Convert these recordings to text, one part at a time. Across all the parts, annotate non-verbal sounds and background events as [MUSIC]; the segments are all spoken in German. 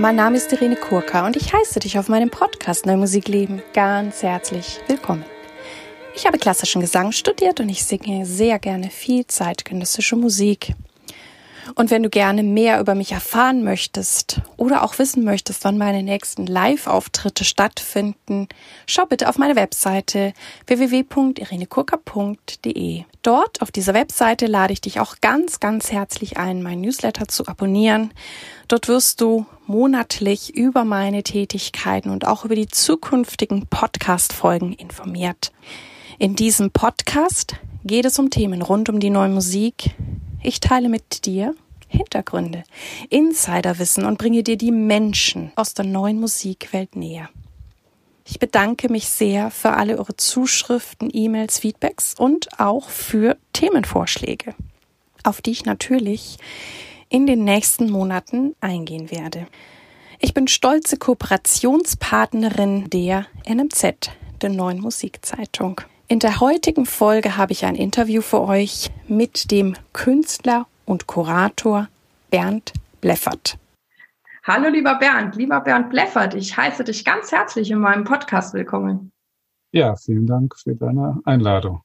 Mein Name ist Irene Kurka und ich heiße dich auf meinem Podcast Neue Musik leben ganz herzlich willkommen. Ich habe klassischen Gesang studiert und ich singe sehr gerne viel zeitgenössische Musik. Und wenn du gerne mehr über mich erfahren möchtest oder auch wissen möchtest, wann meine nächsten Live-Auftritte stattfinden, schau bitte auf meine Webseite www.irenekurka.de. Dort auf dieser Webseite lade ich dich auch ganz, ganz herzlich ein, mein Newsletter zu abonnieren. Dort wirst du monatlich über meine Tätigkeiten und auch über die zukünftigen Podcast-Folgen informiert. In diesem Podcast geht es um Themen rund um die neue Musik, ich teile mit dir Hintergründe, Insiderwissen und bringe dir die Menschen aus der neuen Musikwelt näher. Ich bedanke mich sehr für alle eure Zuschriften, E-Mails, Feedbacks und auch für Themenvorschläge, auf die ich natürlich in den nächsten Monaten eingehen werde. Ich bin stolze Kooperationspartnerin der NMZ, der neuen Musikzeitung. In der heutigen Folge habe ich ein Interview für euch mit dem Künstler und Kurator Bernd Bleffert. Hallo lieber Bernd, lieber Bernd Bleffert, ich heiße dich ganz herzlich in meinem Podcast willkommen. Ja, vielen Dank für deine Einladung.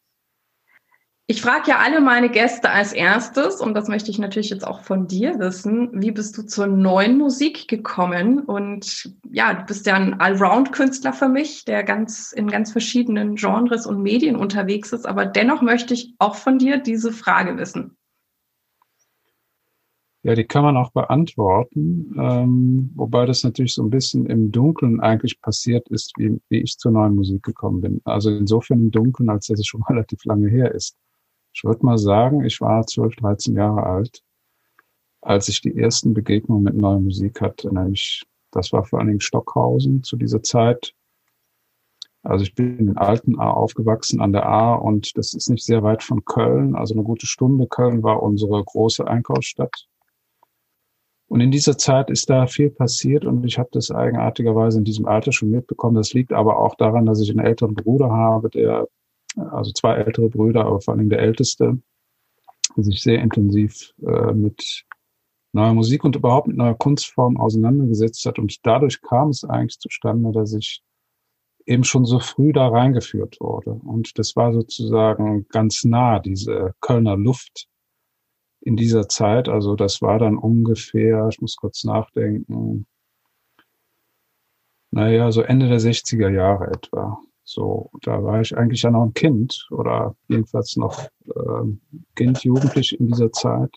Ich frage ja alle meine Gäste als erstes, und das möchte ich natürlich jetzt auch von dir wissen, wie bist du zur neuen Musik gekommen? Und ja, du bist ja ein Allround-Künstler für mich, der ganz in ganz verschiedenen Genres und Medien unterwegs ist. Aber dennoch möchte ich auch von dir diese Frage wissen. Ja, die kann man auch beantworten, ähm, wobei das natürlich so ein bisschen im Dunkeln eigentlich passiert ist, wie, wie ich zur neuen Musik gekommen bin. Also insofern im Dunkeln, als dass es schon [LAUGHS] relativ lange her ist. Ich würde mal sagen, ich war 12, 13 Jahre alt, als ich die ersten Begegnungen mit neuer Musik hatte. Nämlich, das war vor allen Dingen Stockhausen zu dieser Zeit. Also ich bin in Alten A aufgewachsen an der A und das ist nicht sehr weit von Köln, also eine gute Stunde. Köln war unsere große Einkaufsstadt. Und in dieser Zeit ist da viel passiert und ich habe das eigenartigerweise in diesem Alter schon mitbekommen. Das liegt aber auch daran, dass ich einen älteren Bruder habe, der also zwei ältere Brüder, aber vor allem der älteste, der sich sehr intensiv äh, mit neuer Musik und überhaupt mit neuer Kunstform auseinandergesetzt hat. Und dadurch kam es eigentlich zustande, dass ich eben schon so früh da reingeführt wurde. Und das war sozusagen ganz nah, diese Kölner Luft in dieser Zeit. Also das war dann ungefähr, ich muss kurz nachdenken, naja, so Ende der 60er Jahre etwa. So, da war ich eigentlich ja noch ein Kind oder jedenfalls noch äh, Kind, Jugendlich in dieser Zeit.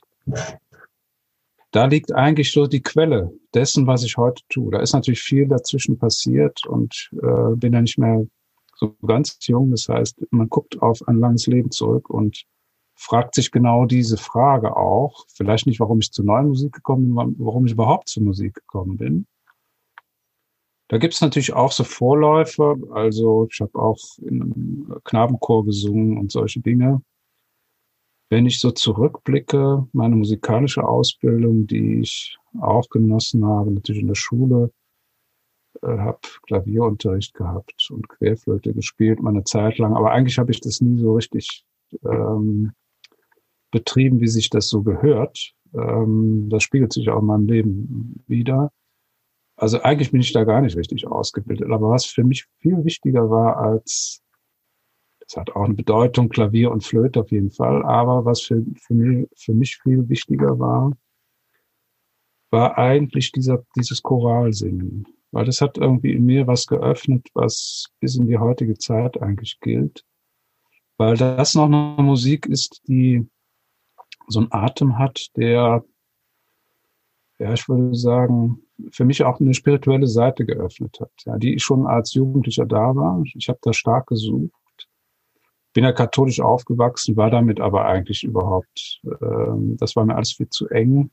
Da liegt eigentlich so die Quelle dessen, was ich heute tue. Da ist natürlich viel dazwischen passiert und äh, bin ja nicht mehr so ganz jung. Das heißt, man guckt auf ein langes Leben zurück und fragt sich genau diese Frage auch. Vielleicht nicht, warum ich zur neuen Musik gekommen bin, warum ich überhaupt zur Musik gekommen bin. Da gibt's natürlich auch so Vorläufer. Also ich habe auch in einem Knabenchor gesungen und solche Dinge. Wenn ich so zurückblicke, meine musikalische Ausbildung, die ich auch genossen habe, natürlich in der Schule, äh, habe Klavierunterricht gehabt und Querflöte gespielt, meine Zeit lang. Aber eigentlich habe ich das nie so richtig ähm, betrieben, wie sich das so gehört. Ähm, das spiegelt sich auch in meinem Leben wieder. Also eigentlich bin ich da gar nicht richtig ausgebildet. Aber was für mich viel wichtiger war als, das hat auch eine Bedeutung, Klavier und Flöte auf jeden Fall, aber was für, für, mich, für mich viel wichtiger war, war eigentlich dieser, dieses Choralsingen. Weil das hat irgendwie in mir was geöffnet, was bis in die heutige Zeit eigentlich gilt. Weil das noch eine Musik ist, die so einen Atem hat, der, ja, ich würde sagen, für mich auch eine spirituelle Seite geöffnet hat, ja, die schon als Jugendlicher da war. Ich habe da stark gesucht. Bin ja katholisch aufgewachsen, war damit aber eigentlich überhaupt, ähm, das war mir alles viel zu eng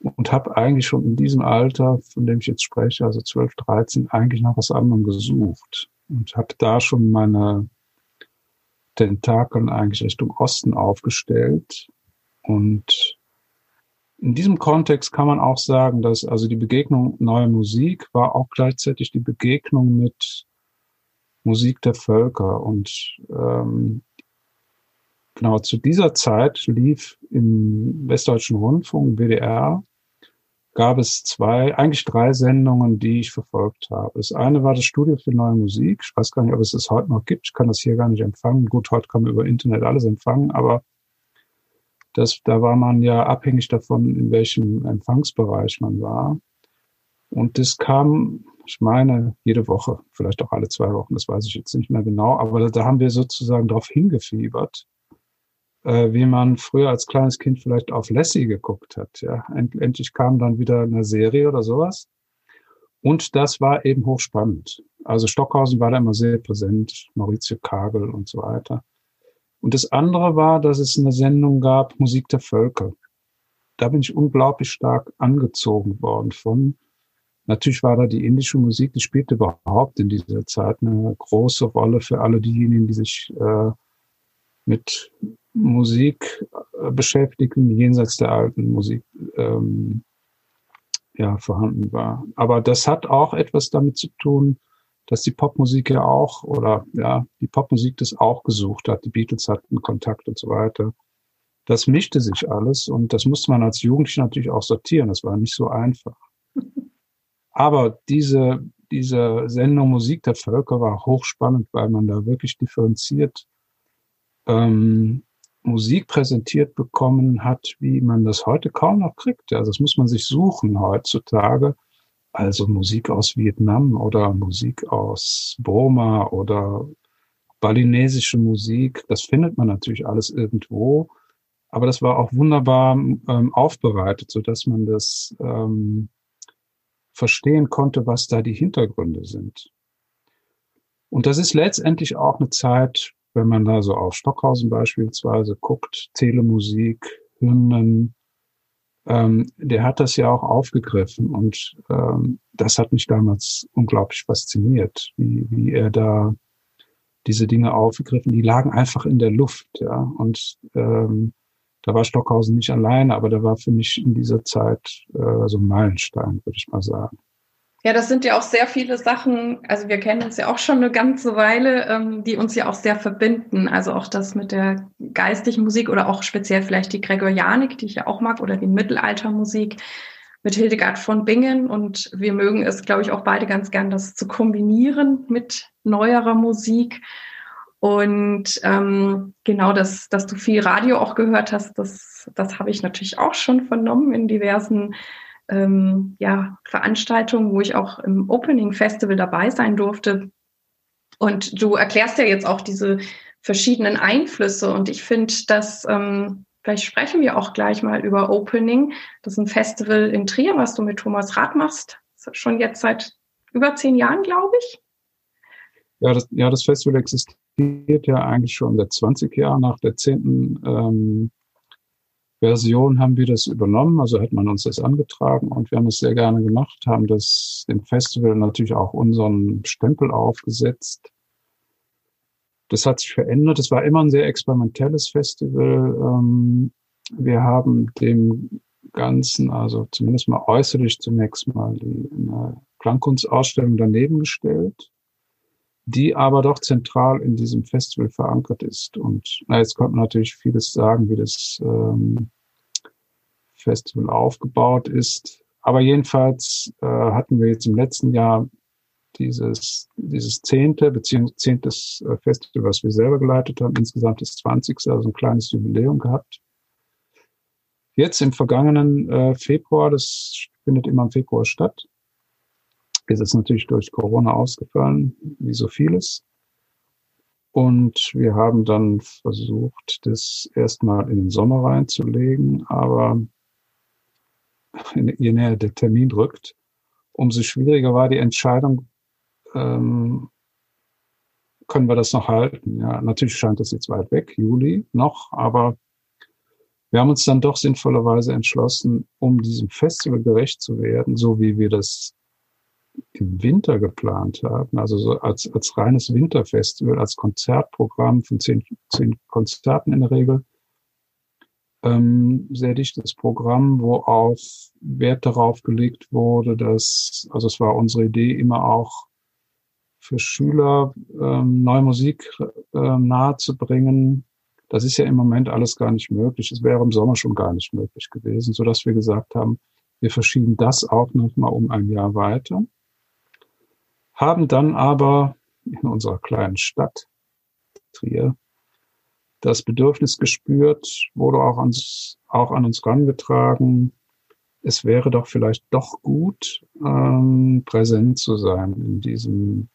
und habe eigentlich schon in diesem Alter, von dem ich jetzt spreche, also 12, 13, eigentlich nach was anderem gesucht und habe da schon meine Tentakeln eigentlich Richtung Osten aufgestellt und in diesem Kontext kann man auch sagen, dass also die Begegnung neuer Musik war auch gleichzeitig die Begegnung mit Musik der Völker. Und ähm, genau zu dieser Zeit lief im Westdeutschen Rundfunk, WDR, gab es zwei, eigentlich drei Sendungen, die ich verfolgt habe. Das eine war das Studio für neue Musik. Ich weiß gar nicht, ob es das heute noch gibt. Ich kann das hier gar nicht empfangen. Gut, heute kann man über Internet alles empfangen, aber das, da war man ja abhängig davon, in welchem Empfangsbereich man war. Und das kam, ich meine, jede Woche, vielleicht auch alle zwei Wochen, das weiß ich jetzt nicht mehr genau, aber da haben wir sozusagen darauf hingefiebert, äh, wie man früher als kleines Kind vielleicht auf Lassie geguckt hat. Ja, End endlich kam dann wieder eine Serie oder sowas. Und das war eben hochspannend. Also Stockhausen war da immer sehr präsent, Maurizio Kagel und so weiter. Und das andere war, dass es eine Sendung gab, Musik der Völker. Da bin ich unglaublich stark angezogen worden von. Natürlich war da die indische Musik, die spielte überhaupt in dieser Zeit eine große Rolle für alle diejenigen, die sich äh, mit Musik äh, beschäftigen, jenseits der alten Musik ähm, ja, vorhanden war. Aber das hat auch etwas damit zu tun, dass die Popmusik ja auch, oder ja, die Popmusik das auch gesucht hat. Die Beatles hatten Kontakt und so weiter. Das mischte sich alles und das musste man als Jugendlicher natürlich auch sortieren. Das war nicht so einfach. [LAUGHS] Aber diese, diese Sendung Musik der Völker war hochspannend, weil man da wirklich differenziert ähm, Musik präsentiert bekommen hat, wie man das heute kaum noch kriegt. Also das muss man sich suchen heutzutage. Also Musik aus Vietnam oder Musik aus Burma oder balinesische Musik, das findet man natürlich alles irgendwo. Aber das war auch wunderbar ähm, aufbereitet, so dass man das ähm, verstehen konnte, was da die Hintergründe sind. Und das ist letztendlich auch eine Zeit, wenn man da so auf Stockhausen beispielsweise guckt, Telemusik, Hymnen, ähm, der hat das ja auch aufgegriffen und ähm, das hat mich damals unglaublich fasziniert, wie, wie er da diese Dinge aufgegriffen, die lagen einfach in der Luft, ja, und ähm, da war Stockhausen nicht alleine, aber der war für mich in dieser Zeit äh, so ein Meilenstein, würde ich mal sagen. Ja, das sind ja auch sehr viele Sachen, also wir kennen uns ja auch schon eine ganze Weile, ähm, die uns ja auch sehr verbinden. Also auch das mit der geistlichen Musik oder auch speziell vielleicht die Gregorianik, die ich ja auch mag, oder die Mittelaltermusik mit Hildegard von Bingen. Und wir mögen es, glaube ich, auch beide ganz gern, das zu kombinieren mit neuerer Musik. Und ähm, genau, dass, dass du viel Radio auch gehört hast, das, das habe ich natürlich auch schon vernommen in diversen ähm, ja, Veranstaltung, wo ich auch im Opening Festival dabei sein durfte. Und du erklärst ja jetzt auch diese verschiedenen Einflüsse. Und ich finde, dass ähm, vielleicht sprechen wir auch gleich mal über Opening. Das ist ein Festival in Trier, was du mit Thomas Rath machst. Schon jetzt seit über zehn Jahren, glaube ich. Ja das, ja, das Festival existiert ja eigentlich schon seit 20 Jahren nach der zehnten ähm, Version haben wir das übernommen, also hat man uns das angetragen und wir haben es sehr gerne gemacht, haben das dem Festival natürlich auch unseren Stempel aufgesetzt. Das hat sich verändert. Es war immer ein sehr experimentelles Festival. Ähm, wir haben dem Ganzen, also zumindest mal äußerlich zunächst mal die eine Klangkunstausstellung daneben gestellt die aber doch zentral in diesem Festival verankert ist. Und na, jetzt kommt natürlich vieles sagen, wie das ähm, Festival aufgebaut ist. Aber jedenfalls äh, hatten wir jetzt im letzten Jahr dieses, dieses zehnte beziehungsweise zehntes äh, Festival, was wir selber geleitet haben, insgesamt das zwanzigste, also ein kleines Jubiläum gehabt. Jetzt im vergangenen äh, Februar, das findet immer im Februar statt, ist es natürlich durch Corona ausgefallen, wie so vieles. Und wir haben dann versucht, das erstmal in den Sommer reinzulegen, aber je näher der Termin rückt, umso schwieriger war die Entscheidung, ähm, können wir das noch halten? Ja, natürlich scheint das jetzt weit weg, Juli noch, aber wir haben uns dann doch sinnvollerweise entschlossen, um diesem Festival gerecht zu werden, so wie wir das im Winter geplant haben, also so als, als reines Winterfestival, als Konzertprogramm von zehn, zehn Konzerten in der Regel, ähm, sehr dichtes Programm, wo auch Wert darauf gelegt wurde, dass, also es war unsere Idee immer auch für Schüler ähm, neue Musik ähm, nahezubringen. Das ist ja im Moment alles gar nicht möglich. Es wäre im Sommer schon gar nicht möglich gewesen, so dass wir gesagt haben, Wir verschieben das auch nochmal um ein Jahr weiter, haben dann aber in unserer kleinen Stadt Trier das Bedürfnis gespürt, wurde auch, ans, auch an uns rangetragen, es wäre doch vielleicht doch gut, ähm, präsent zu sein in diesem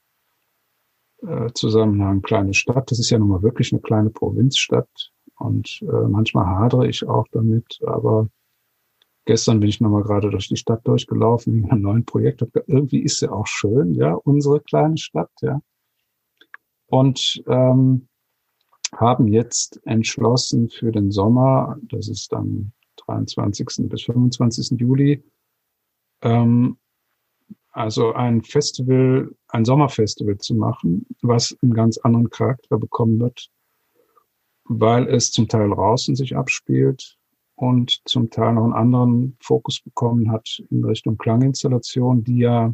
äh, Zusammenhang kleine Stadt. Das ist ja nun mal wirklich eine kleine Provinzstadt und äh, manchmal hadere ich auch damit, aber gestern bin ich nochmal gerade durch die Stadt durchgelaufen wegen einem neuen Projekt. Irgendwie ist sie auch schön, ja, unsere kleine Stadt, ja. Und ähm, haben jetzt entschlossen für den Sommer, das ist dann 23. bis 25. Juli, ähm, also ein Festival, ein Sommerfestival zu machen, was einen ganz anderen Charakter bekommen wird, weil es zum Teil draußen sich abspielt und zum Teil noch einen anderen Fokus bekommen hat in Richtung Klanginstallation, die ja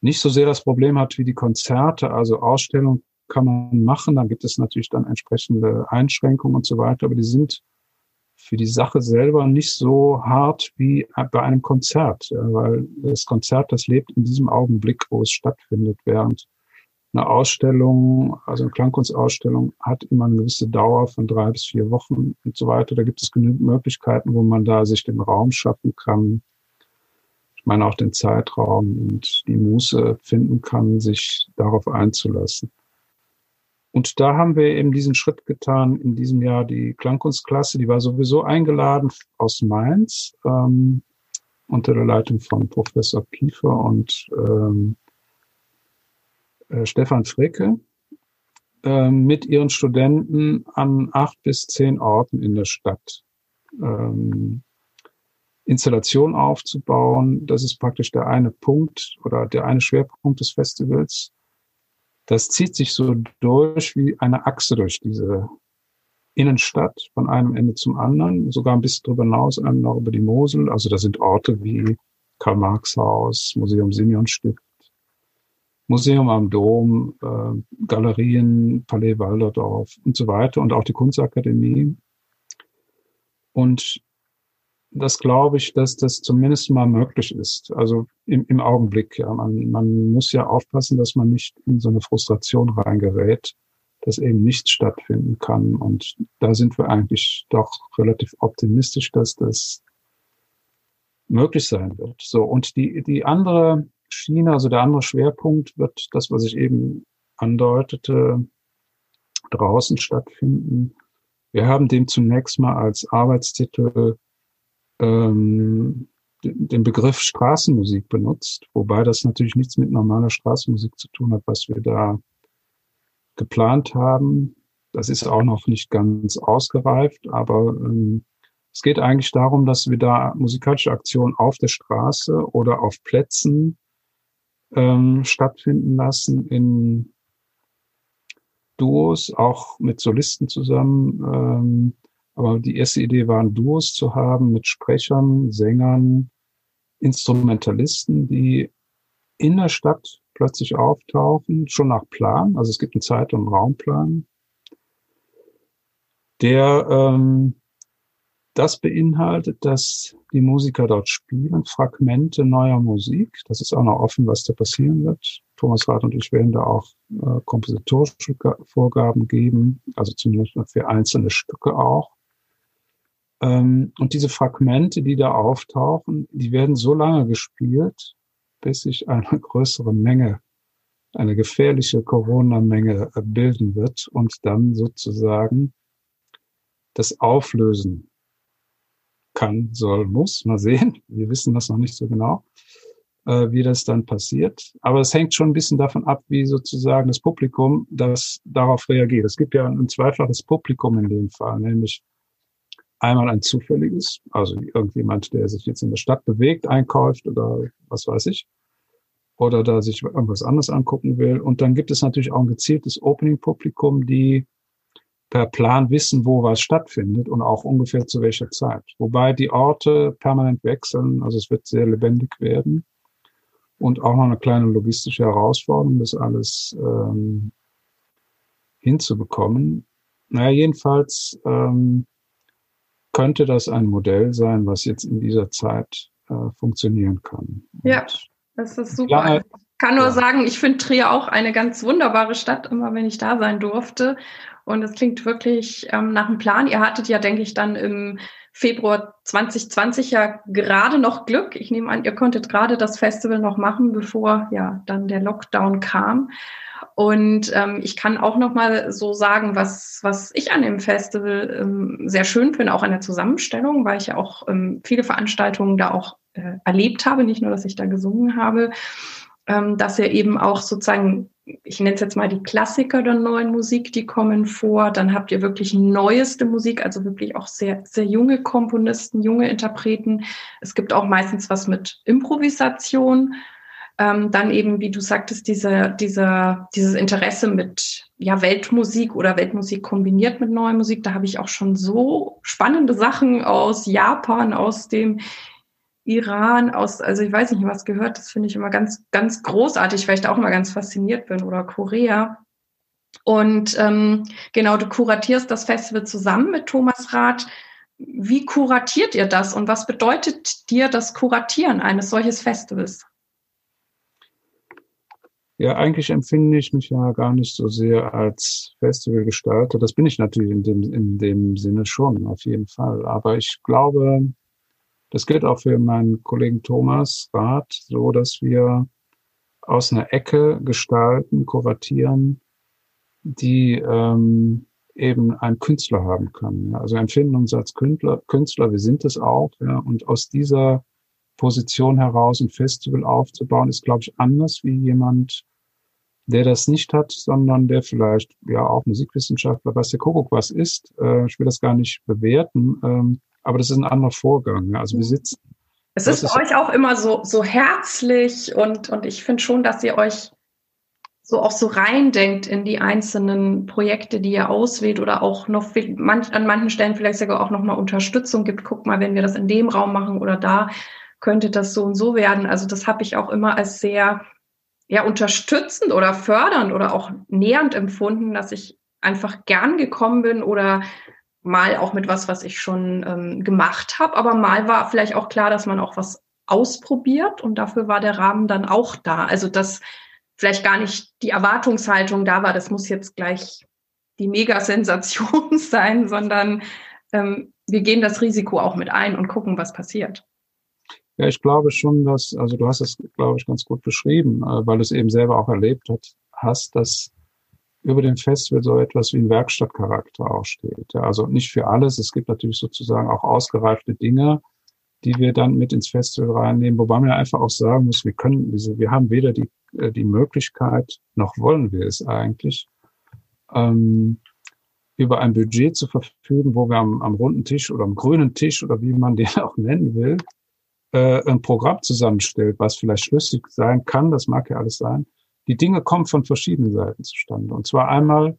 nicht so sehr das Problem hat wie die Konzerte, also Ausstellungen kann man machen, da gibt es natürlich dann entsprechende Einschränkungen und so weiter, aber die sind für die Sache selber nicht so hart wie bei einem Konzert, weil das Konzert, das lebt in diesem Augenblick, wo es stattfindet, während eine Ausstellung, also eine Klangkunstausstellung, hat immer eine gewisse Dauer von drei bis vier Wochen und so weiter. Da gibt es genügend Möglichkeiten, wo man da sich den Raum schaffen kann. Ich meine auch den Zeitraum und die Muße finden kann, sich darauf einzulassen. Und da haben wir eben diesen Schritt getan in diesem Jahr. Die Klangkunstklasse, die war sowieso eingeladen aus Mainz ähm, unter der Leitung von Professor Kiefer und ähm, äh, Stefan Fricke äh, mit ihren Studenten an acht bis zehn Orten in der Stadt ähm, Installation aufzubauen. Das ist praktisch der eine Punkt oder der eine Schwerpunkt des Festivals das zieht sich so durch wie eine Achse durch diese Innenstadt von einem Ende zum anderen, sogar ein bisschen drüber hinaus, noch über die Mosel. Also da sind Orte wie Karl-Marx-Haus, Museum Simeon-Stift, Museum am Dom, äh, Galerien, Palais Walderdorf und so weiter und auch die Kunstakademie. Und das glaube ich, dass das zumindest mal möglich ist. Also im, im Augenblick. Ja. Man, man muss ja aufpassen, dass man nicht in so eine Frustration reingerät, dass eben nichts stattfinden kann. Und da sind wir eigentlich doch relativ optimistisch, dass das möglich sein wird. So. Und die, die andere Schiene, also der andere Schwerpunkt wird das, was ich eben andeutete, draußen stattfinden. Wir haben dem zunächst mal als Arbeitstitel ähm, den Begriff Straßenmusik benutzt, wobei das natürlich nichts mit normaler Straßenmusik zu tun hat, was wir da geplant haben. Das ist auch noch nicht ganz ausgereift, aber ähm, es geht eigentlich darum, dass wir da musikalische Aktionen auf der Straße oder auf Plätzen ähm, stattfinden lassen in Duos, auch mit Solisten zusammen. Ähm, aber die erste Idee war, Duos zu haben mit Sprechern, Sängern, Instrumentalisten, die in der Stadt plötzlich auftauchen, schon nach Plan. Also es gibt einen Zeit- und Raumplan, der ähm, das beinhaltet, dass die Musiker dort spielen, Fragmente neuer Musik. Das ist auch noch offen, was da passieren wird. Thomas Rath und ich werden da auch äh, kompositorische Vorgaben geben, also zumindest für einzelne Stücke auch. Ähm, und diese Fragmente, die da auftauchen, die werden so lange gespielt, bis sich eine [LAUGHS] größere Menge, eine gefährliche Corona-Menge bilden wird und dann sozusagen das Auflösen kann, soll, muss. Mal sehen. Wir wissen das noch nicht so genau, äh, wie das dann passiert. Aber es hängt schon ein bisschen davon ab, wie sozusagen das Publikum das darauf reagiert. Es gibt ja ein zweifaches Publikum in dem Fall, nämlich Einmal ein zufälliges, also irgendjemand, der sich jetzt in der Stadt bewegt, einkauft oder was weiß ich, oder da sich irgendwas anderes angucken will. Und dann gibt es natürlich auch ein gezieltes Opening-Publikum, die per Plan wissen, wo was stattfindet und auch ungefähr zu welcher Zeit. Wobei die Orte permanent wechseln, also es wird sehr lebendig werden und auch noch eine kleine logistische Herausforderung, das alles ähm, hinzubekommen. Naja, jedenfalls ähm, könnte das ein Modell sein, was jetzt in dieser Zeit äh, funktionieren kann. Ja, das ist super. Lange, ich kann nur ja. sagen, ich finde Trier auch eine ganz wunderbare Stadt, immer wenn ich da sein durfte. Und es klingt wirklich ähm, nach einem Plan. Ihr hattet ja, denke ich, dann im Februar 2020 ja gerade noch Glück. Ich nehme an, ihr konntet gerade das Festival noch machen, bevor ja dann der Lockdown kam. Und ähm, ich kann auch noch mal so sagen, was, was ich an dem Festival ähm, sehr schön finde, auch an der Zusammenstellung, weil ich ja auch ähm, viele Veranstaltungen da auch äh, erlebt habe, nicht nur, dass ich da gesungen habe, ähm, dass er eben auch sozusagen ich nenne es jetzt mal die Klassiker der neuen Musik, die kommen vor. Dann habt ihr wirklich neueste Musik, also wirklich auch sehr, sehr junge Komponisten, junge Interpreten. Es gibt auch meistens was mit Improvisation. Ähm, dann eben, wie du sagtest, diese, diese, dieses Interesse mit ja, Weltmusik oder Weltmusik kombiniert mit neuer Musik. Da habe ich auch schon so spannende Sachen aus Japan, aus dem Iran, aus, also ich weiß nicht, was gehört, das finde ich immer ganz, ganz großartig, weil ich da auch immer ganz fasziniert bin, oder Korea. Und ähm, genau, du kuratierst das Festival zusammen mit Thomas Rath. Wie kuratiert ihr das und was bedeutet dir das Kuratieren eines solches Festivals? Ja, eigentlich empfinde ich mich ja gar nicht so sehr als Festivalgestalter. Das bin ich natürlich in dem, in dem Sinne schon, auf jeden Fall. Aber ich glaube, das gilt auch für meinen Kollegen Thomas Rath, so dass wir aus einer Ecke gestalten, kuratieren, die ähm, eben einen Künstler haben können. Also empfinden uns als Künstler, Künstler, wir sind es auch, ja, und aus dieser Position heraus ein Festival aufzubauen, ist, glaube ich, anders wie jemand, der das nicht hat, sondern der vielleicht ja auch Musikwissenschaftler, was der Kuckuck was ist. Äh, ich will das gar nicht bewerten. Ähm, aber das ist ein anderer Vorgang. Also wir sitzen. Es ist bei euch auch immer so, so herzlich und, und ich finde schon, dass ihr euch so auch so reindenkt in die einzelnen Projekte, die ihr auswählt oder auch noch manch, an manchen Stellen vielleicht sogar auch nochmal Unterstützung gibt. Guck mal, wenn wir das in dem Raum machen oder da, könnte das so und so werden. Also das habe ich auch immer als sehr ja, unterstützend oder fördernd oder auch nähernd empfunden, dass ich einfach gern gekommen bin oder mal auch mit was, was ich schon ähm, gemacht habe, aber mal war vielleicht auch klar, dass man auch was ausprobiert und dafür war der Rahmen dann auch da. Also dass vielleicht gar nicht die Erwartungshaltung da war, das muss jetzt gleich die Mega-Sensation [LAUGHS] sein, sondern ähm, wir gehen das Risiko auch mit ein und gucken, was passiert. Ja, ich glaube schon, dass, also du hast es, glaube ich, ganz gut beschrieben, äh, weil du es eben selber auch erlebt hat, hast, dass über dem Festival so etwas wie ein Werkstattcharakter auch steht. Ja, also nicht für alles. Es gibt natürlich sozusagen auch ausgereifte Dinge, die wir dann mit ins Festival reinnehmen, wobei man ja einfach auch sagen muss, wir können wir haben weder die, äh, die Möglichkeit, noch wollen wir es eigentlich, ähm, über ein Budget zu verfügen, wo wir am, am runden Tisch oder am grünen Tisch oder wie man den [LAUGHS] auch nennen will, äh, ein Programm zusammenstellt, was vielleicht schlüssig sein kann, das mag ja alles sein, die Dinge kommen von verschiedenen Seiten zustande. Und zwar einmal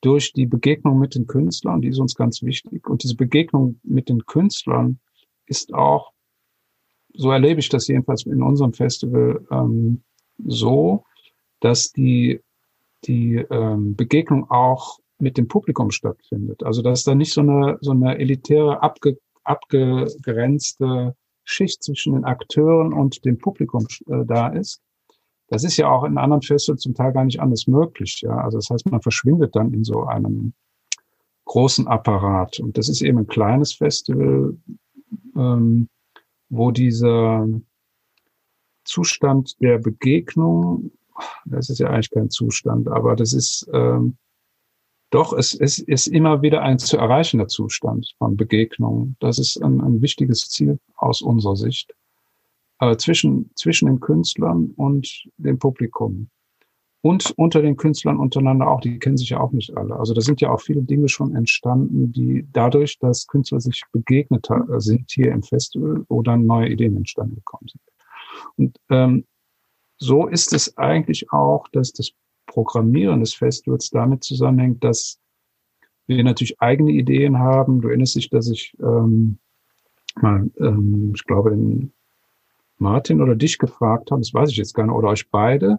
durch die Begegnung mit den Künstlern, die ist uns ganz wichtig. Und diese Begegnung mit den Künstlern ist auch, so erlebe ich das jedenfalls in unserem Festival, ähm, so, dass die, die ähm, Begegnung auch mit dem Publikum stattfindet. Also dass da nicht so eine, so eine elitäre, abge, abgegrenzte Schicht zwischen den Akteuren und dem Publikum äh, da ist, das ist ja auch in anderen Festivals zum Teil gar nicht anders möglich. Ja, also das heißt, man verschwindet dann in so einem großen Apparat. Und das ist eben ein kleines Festival, ähm, wo dieser Zustand der Begegnung, das ist ja eigentlich kein Zustand, aber das ist ähm, doch, es, es ist immer wieder ein zu erreichender Zustand von Begegnung. Das ist ein, ein wichtiges Ziel aus unserer Sicht äh, zwischen, zwischen den Künstlern und dem Publikum. Und unter den Künstlern untereinander auch, die kennen sich ja auch nicht alle. Also da sind ja auch viele Dinge schon entstanden, die dadurch, dass Künstler sich begegnet sind hier im Festival, dann neue Ideen entstanden gekommen sind. Und ähm, so ist es eigentlich auch, dass das Programmieren des Festivals damit zusammenhängt, dass wir natürlich eigene Ideen haben. Du erinnerst dich, dass ich ähm, mal, ähm, ich glaube, in Martin oder dich gefragt haben, das weiß ich jetzt gar nicht, oder euch beide,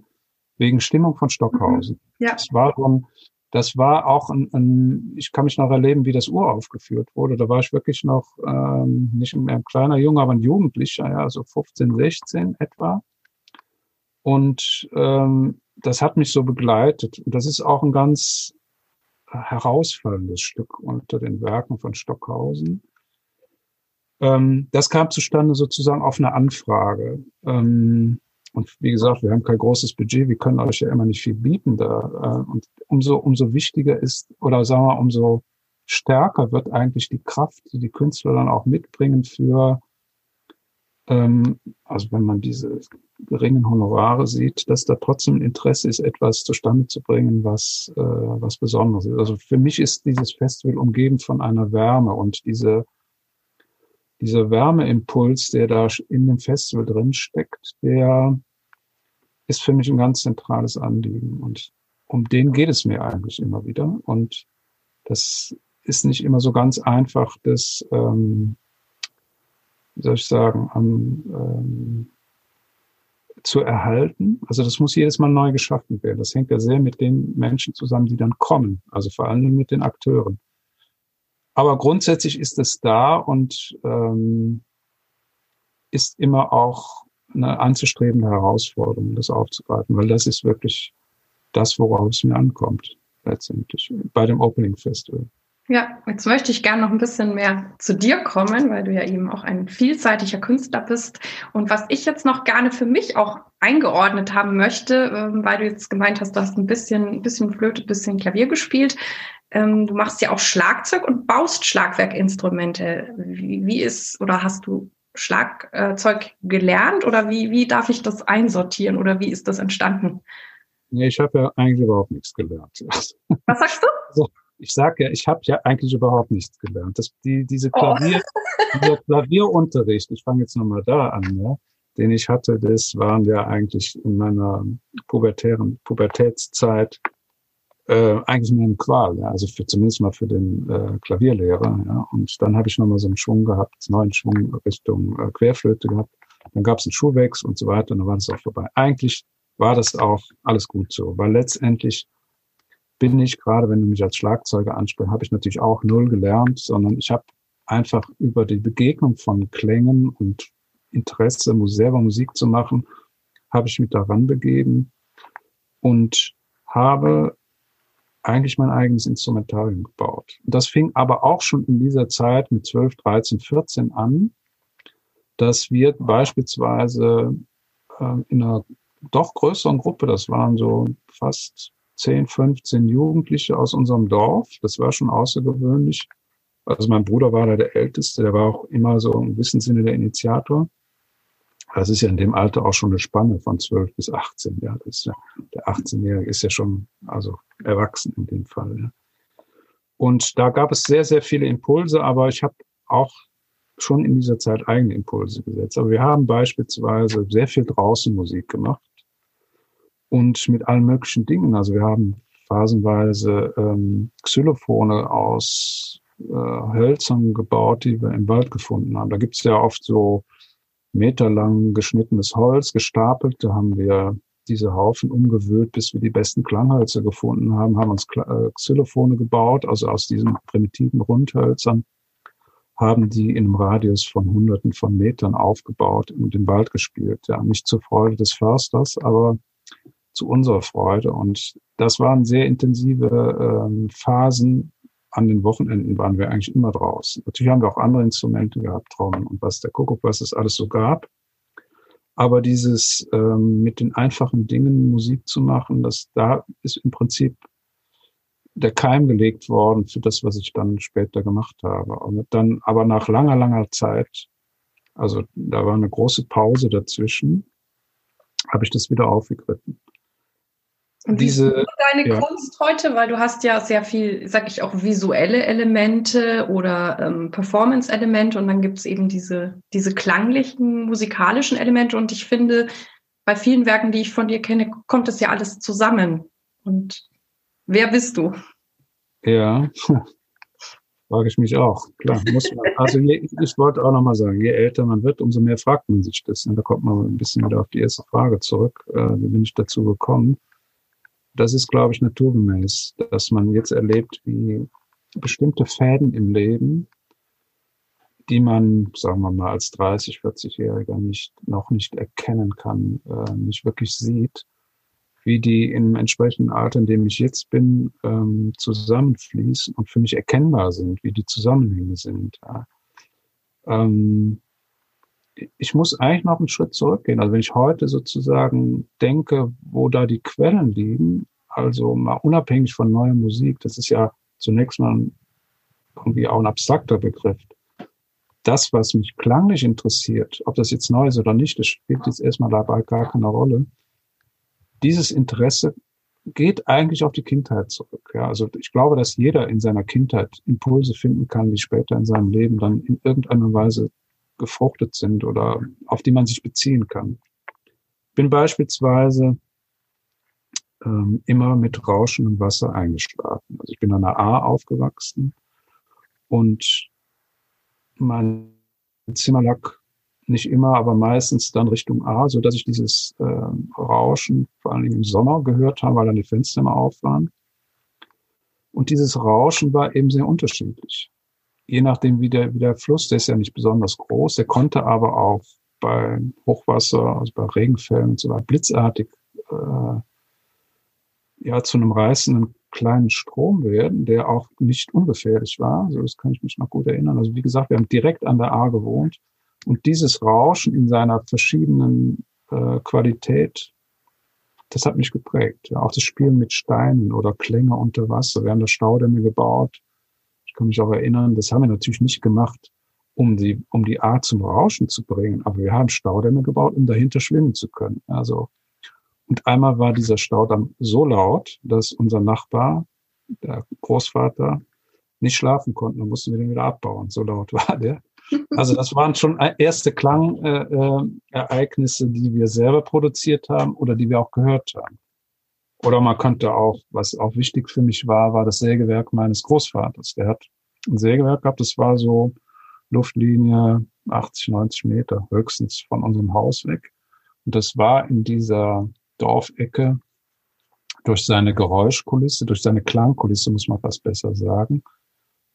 wegen Stimmung von Stockhausen. Mhm. Ja. Es war ein, das war auch ein, ein, ich kann mich noch erleben, wie das uraufgeführt wurde. Da war ich wirklich noch ähm, nicht mehr ein kleiner Junge, aber ein Jugendlicher, ja, so 15, 16 etwa. Und ähm, das hat mich so begleitet. Und das ist auch ein ganz herausfallendes Stück unter den Werken von Stockhausen. Ähm, das kam zustande sozusagen auf eine Anfrage. Ähm, und wie gesagt, wir haben kein großes Budget, wir können euch ja immer nicht viel bieten da. Äh, und umso, umso wichtiger ist, oder sagen wir, umso stärker wird eigentlich die Kraft, die die Künstler dann auch mitbringen für, also wenn man diese geringen Honorare sieht, dass da trotzdem Interesse ist, etwas zustande zu bringen, was, äh, was Besonderes ist. Also für mich ist dieses Festival umgeben von einer Wärme und diese, dieser Wärmeimpuls, der da in dem Festival drin steckt, der ist für mich ein ganz zentrales Anliegen. Und um den geht es mir eigentlich immer wieder. Und das ist nicht immer so ganz einfach, das, ähm, soll ich sagen, am, ähm, zu erhalten. Also das muss jedes Mal neu geschaffen werden. Das hängt ja sehr mit den Menschen zusammen, die dann kommen. Also vor allem mit den Akteuren. Aber grundsätzlich ist es da und ähm, ist immer auch eine anzustrebende Herausforderung, das aufzugreifen, weil das ist wirklich das, worauf es mir ankommt, letztendlich, bei dem Opening Festival. Ja, jetzt möchte ich gerne noch ein bisschen mehr zu dir kommen, weil du ja eben auch ein vielseitiger Künstler bist. Und was ich jetzt noch gerne für mich auch eingeordnet haben möchte, ähm, weil du jetzt gemeint hast, du hast ein bisschen, ein bisschen Flöte, ein bisschen Klavier gespielt. Ähm, du machst ja auch Schlagzeug und baust Schlagwerkinstrumente. Wie, wie ist oder hast du Schlagzeug gelernt oder wie, wie darf ich das einsortieren oder wie ist das entstanden? Nee, ich habe ja eigentlich überhaupt nichts gelernt. Was sagst du? Also, ich sage ja, ich habe ja eigentlich überhaupt nichts gelernt. Das, die, diese oh. Klavier, oh. dieser [LAUGHS] Klavierunterricht, ich fange jetzt nochmal da an, ja, den ich hatte, das waren ja eigentlich in meiner pubertären Pubertätszeit äh, eigentlich mehr eine Qual, ja, also für zumindest mal für den äh, Klavierlehrer. Ja. Und dann habe ich nochmal so einen Schwung gehabt, neuen Schwung Richtung äh, Querflöte gehabt. Dann gab es einen Schuhwechsel und so weiter und dann war das auch vorbei. Eigentlich war das auch alles gut so, weil letztendlich bin ich, gerade wenn du mich als Schlagzeuger ansprichst, habe ich natürlich auch null gelernt, sondern ich habe einfach über die Begegnung von Klängen und Interesse, selber Musik zu machen, habe ich mich daran begeben und habe eigentlich mein eigenes Instrumentarium gebaut. Das fing aber auch schon in dieser Zeit mit 12, 13, 14 an, dass wir beispielsweise äh, in einer doch größeren Gruppe, das waren so fast 10, 15 Jugendliche aus unserem Dorf, das war schon außergewöhnlich. Also mein Bruder war da der Älteste, der war auch immer so im gewissen Sinne der Initiator. Das ist ja in dem Alter auch schon eine Spanne von 12 bis 18. Ja, das ist ja, der 18-Jährige ist ja schon, also erwachsen in dem Fall. Ja. Und da gab es sehr, sehr viele Impulse, aber ich habe auch schon in dieser Zeit eigene Impulse gesetzt. Aber wir haben beispielsweise sehr viel draußen Musik gemacht und mit allen möglichen Dingen. Also wir haben phasenweise ähm, Xylophone aus äh, Hölzern gebaut, die wir im Wald gefunden haben. Da gibt es ja oft so meterlang geschnittenes Holz gestapelt. Da haben wir diese Haufen umgewühlt, bis wir die besten Klanghölzer gefunden haben, haben uns äh, Xylophone gebaut, also aus diesen primitiven Rundhölzern, haben die in einem Radius von Hunderten von Metern aufgebaut und im Wald gespielt. Ja, nicht zur Freude des Försters, aber zu unserer Freude. Und das waren sehr intensive ähm, Phasen. An den Wochenenden waren wir eigentlich immer draußen. Natürlich haben wir auch andere Instrumente gehabt, Trommeln und was der Kuckuck, was es alles so gab. Aber dieses ähm, mit den einfachen Dingen Musik zu machen, das da ist im Prinzip der Keim gelegt worden für das, was ich dann später gemacht habe. Und dann, aber nach langer, langer Zeit, also da war eine große Pause dazwischen, habe ich das wieder aufgegriffen. Und diese, wie ist deine ja. Kunst heute? Weil du hast ja sehr viel, sag ich auch, visuelle Elemente oder ähm, Performance-Elemente und dann gibt es eben diese, diese klanglichen, musikalischen Elemente. Und ich finde, bei vielen Werken, die ich von dir kenne, kommt das ja alles zusammen. Und wer bist du? Ja, [LAUGHS] frage ich mich auch. Klar, muss man. Also je, ich wollte auch nochmal sagen, je älter man wird, umso mehr fragt man sich das. Und da kommt man ein bisschen wieder auf die erste Frage zurück. Äh, wie bin ich dazu gekommen? Das ist, glaube ich, naturgemäß, dass man jetzt erlebt, wie bestimmte Fäden im Leben, die man, sagen wir mal, als 30, 40-Jähriger nicht, noch nicht erkennen kann, äh, nicht wirklich sieht, wie die im entsprechenden Alter, in dem ich jetzt bin, ähm, zusammenfließen und für mich erkennbar sind, wie die Zusammenhänge sind. Ja. Ähm, ich muss eigentlich noch einen Schritt zurückgehen. Also wenn ich heute sozusagen denke, wo da die Quellen liegen, also mal unabhängig von neuer Musik, das ist ja zunächst mal irgendwie auch ein abstrakter Begriff. Das, was mich klanglich interessiert, ob das jetzt neu ist oder nicht, das spielt jetzt erstmal dabei gar keine Rolle. Dieses Interesse geht eigentlich auf die Kindheit zurück. Ja, also ich glaube, dass jeder in seiner Kindheit Impulse finden kann, die später in seinem Leben dann in irgendeiner Weise gefruchtet sind oder auf die man sich beziehen kann. Bin beispielsweise ähm, immer mit rauschendem Wasser eingeschlafen. Also ich bin an der A aufgewachsen und mein Zimmer lag nicht immer, aber meistens dann Richtung A, so dass ich dieses äh, Rauschen vor allem im Sommer gehört habe, weil dann die Fenster immer auf waren. Und dieses Rauschen war eben sehr unterschiedlich je nachdem, wie der, wie der Fluss, der ist ja nicht besonders groß, der konnte aber auch bei Hochwasser, also bei Regenfällen und so weiter, blitzartig äh, ja zu einem reißenden kleinen Strom werden, der auch nicht ungefährlich war. Also das kann ich mich noch gut erinnern. Also wie gesagt, wir haben direkt an der A gewohnt und dieses Rauschen in seiner verschiedenen äh, Qualität, das hat mich geprägt. Ja, auch das Spielen mit Steinen oder Klänge unter Wasser. Wir haben das Staudämme gebaut kann mich auch erinnern, das haben wir natürlich nicht gemacht, um die, um die Art zum Rauschen zu bringen, aber wir haben Staudämme gebaut, um dahinter schwimmen zu können. Also, und einmal war dieser Staudamm so laut, dass unser Nachbar, der Großvater, nicht schlafen konnte. Dann mussten wir den wieder abbauen. So laut [LAUGHS] war der. Also das waren schon erste Klangereignisse, äh, die wir selber produziert haben oder die wir auch gehört haben. Oder man könnte auch, was auch wichtig für mich war, war das Sägewerk meines Großvaters. Der hat ein Sägewerk gehabt, das war so Luftlinie 80, 90 Meter höchstens von unserem Haus weg. Und das war in dieser Dorfecke durch seine Geräuschkulisse, durch seine Klangkulisse, muss man fast besser sagen,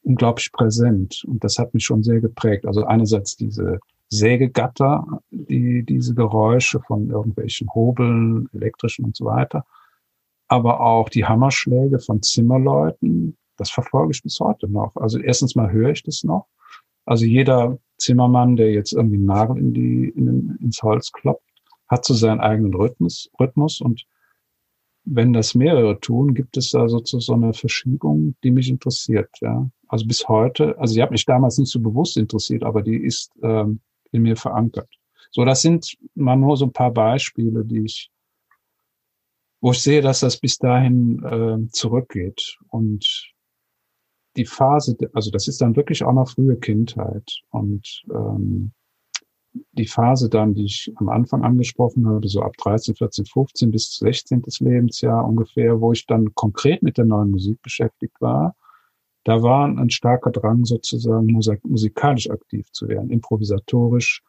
unglaublich präsent. Und das hat mich schon sehr geprägt. Also einerseits diese Sägegatter, die, diese Geräusche von irgendwelchen Hobeln, elektrischen und so weiter aber auch die Hammerschläge von Zimmerleuten, das verfolge ich bis heute noch. Also erstens mal höre ich das noch. Also jeder Zimmermann, der jetzt irgendwie einen Nagel in die, in den, ins Holz kloppt, hat so seinen eigenen Rhythmus, Rhythmus und wenn das mehrere tun, gibt es da sozusagen so eine Verschiebung, die mich interessiert. Ja. Also bis heute, also die hat mich damals nicht so bewusst interessiert, aber die ist ähm, in mir verankert. So, das sind mal nur so ein paar Beispiele, die ich wo ich sehe, dass das bis dahin äh, zurückgeht. Und die Phase, also das ist dann wirklich auch noch frühe Kindheit. Und ähm, die Phase dann, die ich am Anfang angesprochen habe, so ab 13, 14, 15 bis 16. Lebensjahr ungefähr, wo ich dann konkret mit der neuen Musik beschäftigt war, da war ein starker Drang sozusagen musikalisch aktiv zu werden, improvisatorisch,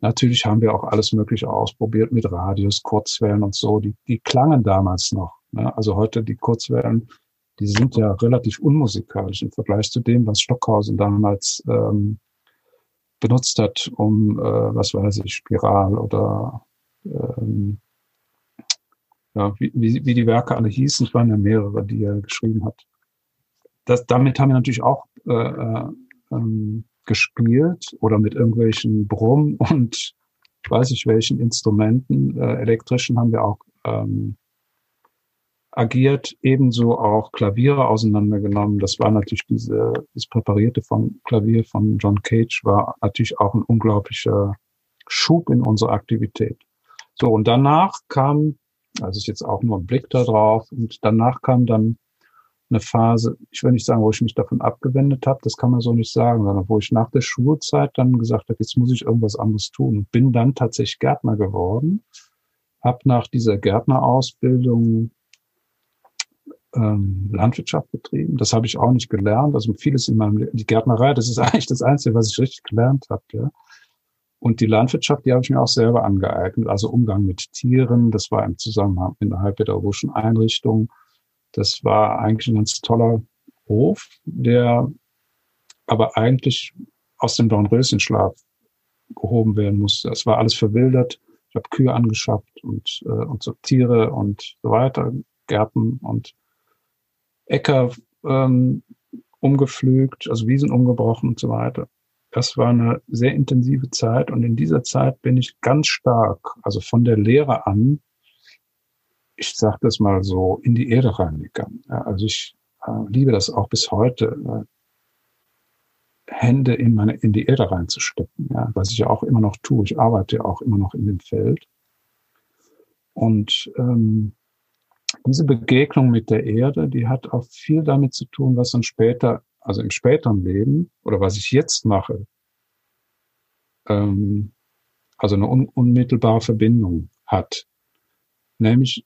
Natürlich haben wir auch alles Mögliche ausprobiert mit Radios, Kurzwellen und so. Die, die klangen damals noch. Ne? Also heute die Kurzwellen, die sind ja relativ unmusikalisch im Vergleich zu dem, was Stockhausen damals ähm, benutzt hat, um, äh, was weiß ich, Spiral oder ähm, ja, wie, wie, wie die Werke alle hießen. Es waren ja mehrere, die er geschrieben hat. Das, damit haben wir natürlich auch äh, äh, ähm, gespielt oder mit irgendwelchen Brumm [LAUGHS] und weiß ich welchen Instrumenten, äh, elektrischen haben wir auch ähm, agiert, ebenso auch Klaviere auseinandergenommen. Das war natürlich diese, das präparierte von Klavier von John Cage war natürlich auch ein unglaublicher Schub in unsere Aktivität. So, und danach kam, also ist jetzt auch nur ein Blick da drauf, und danach kam dann eine Phase, ich will nicht sagen, wo ich mich davon abgewendet habe, das kann man so nicht sagen, sondern wo ich nach der Schulzeit dann gesagt habe, jetzt muss ich irgendwas anderes tun und bin dann tatsächlich Gärtner geworden, habe nach dieser Gärtnerausbildung ähm, Landwirtschaft betrieben. Das habe ich auch nicht gelernt. Also vieles in meinem Leben, die Gärtnerei, das ist [LAUGHS] eigentlich das Einzige, was ich richtig gelernt habe. Ja. Und die Landwirtschaft, die habe ich mir auch selber angeeignet. Also Umgang mit Tieren, das war im Zusammenhang mit einer halbpädagogischen Einrichtung. Das war eigentlich ein ganz toller Hof, der aber eigentlich aus dem Dornröschenschlaf gehoben werden musste. Es war alles verwildert. Ich habe Kühe angeschafft und, äh, und so Tiere und so weiter, Gärten und Äcker ähm, umgepflügt, also Wiesen umgebrochen und so weiter. Das war eine sehr intensive Zeit und in dieser Zeit bin ich ganz stark, also von der Lehre an, ich sage das mal so, in die Erde reingegangen. Ja, also ich äh, liebe das auch bis heute, äh, Hände in meine in die Erde reinzustecken, ja, was ich ja auch immer noch tue. Ich arbeite ja auch immer noch in dem Feld. Und ähm, diese Begegnung mit der Erde, die hat auch viel damit zu tun, was dann später, also im späteren Leben oder was ich jetzt mache, ähm, also eine un unmittelbare Verbindung hat, nämlich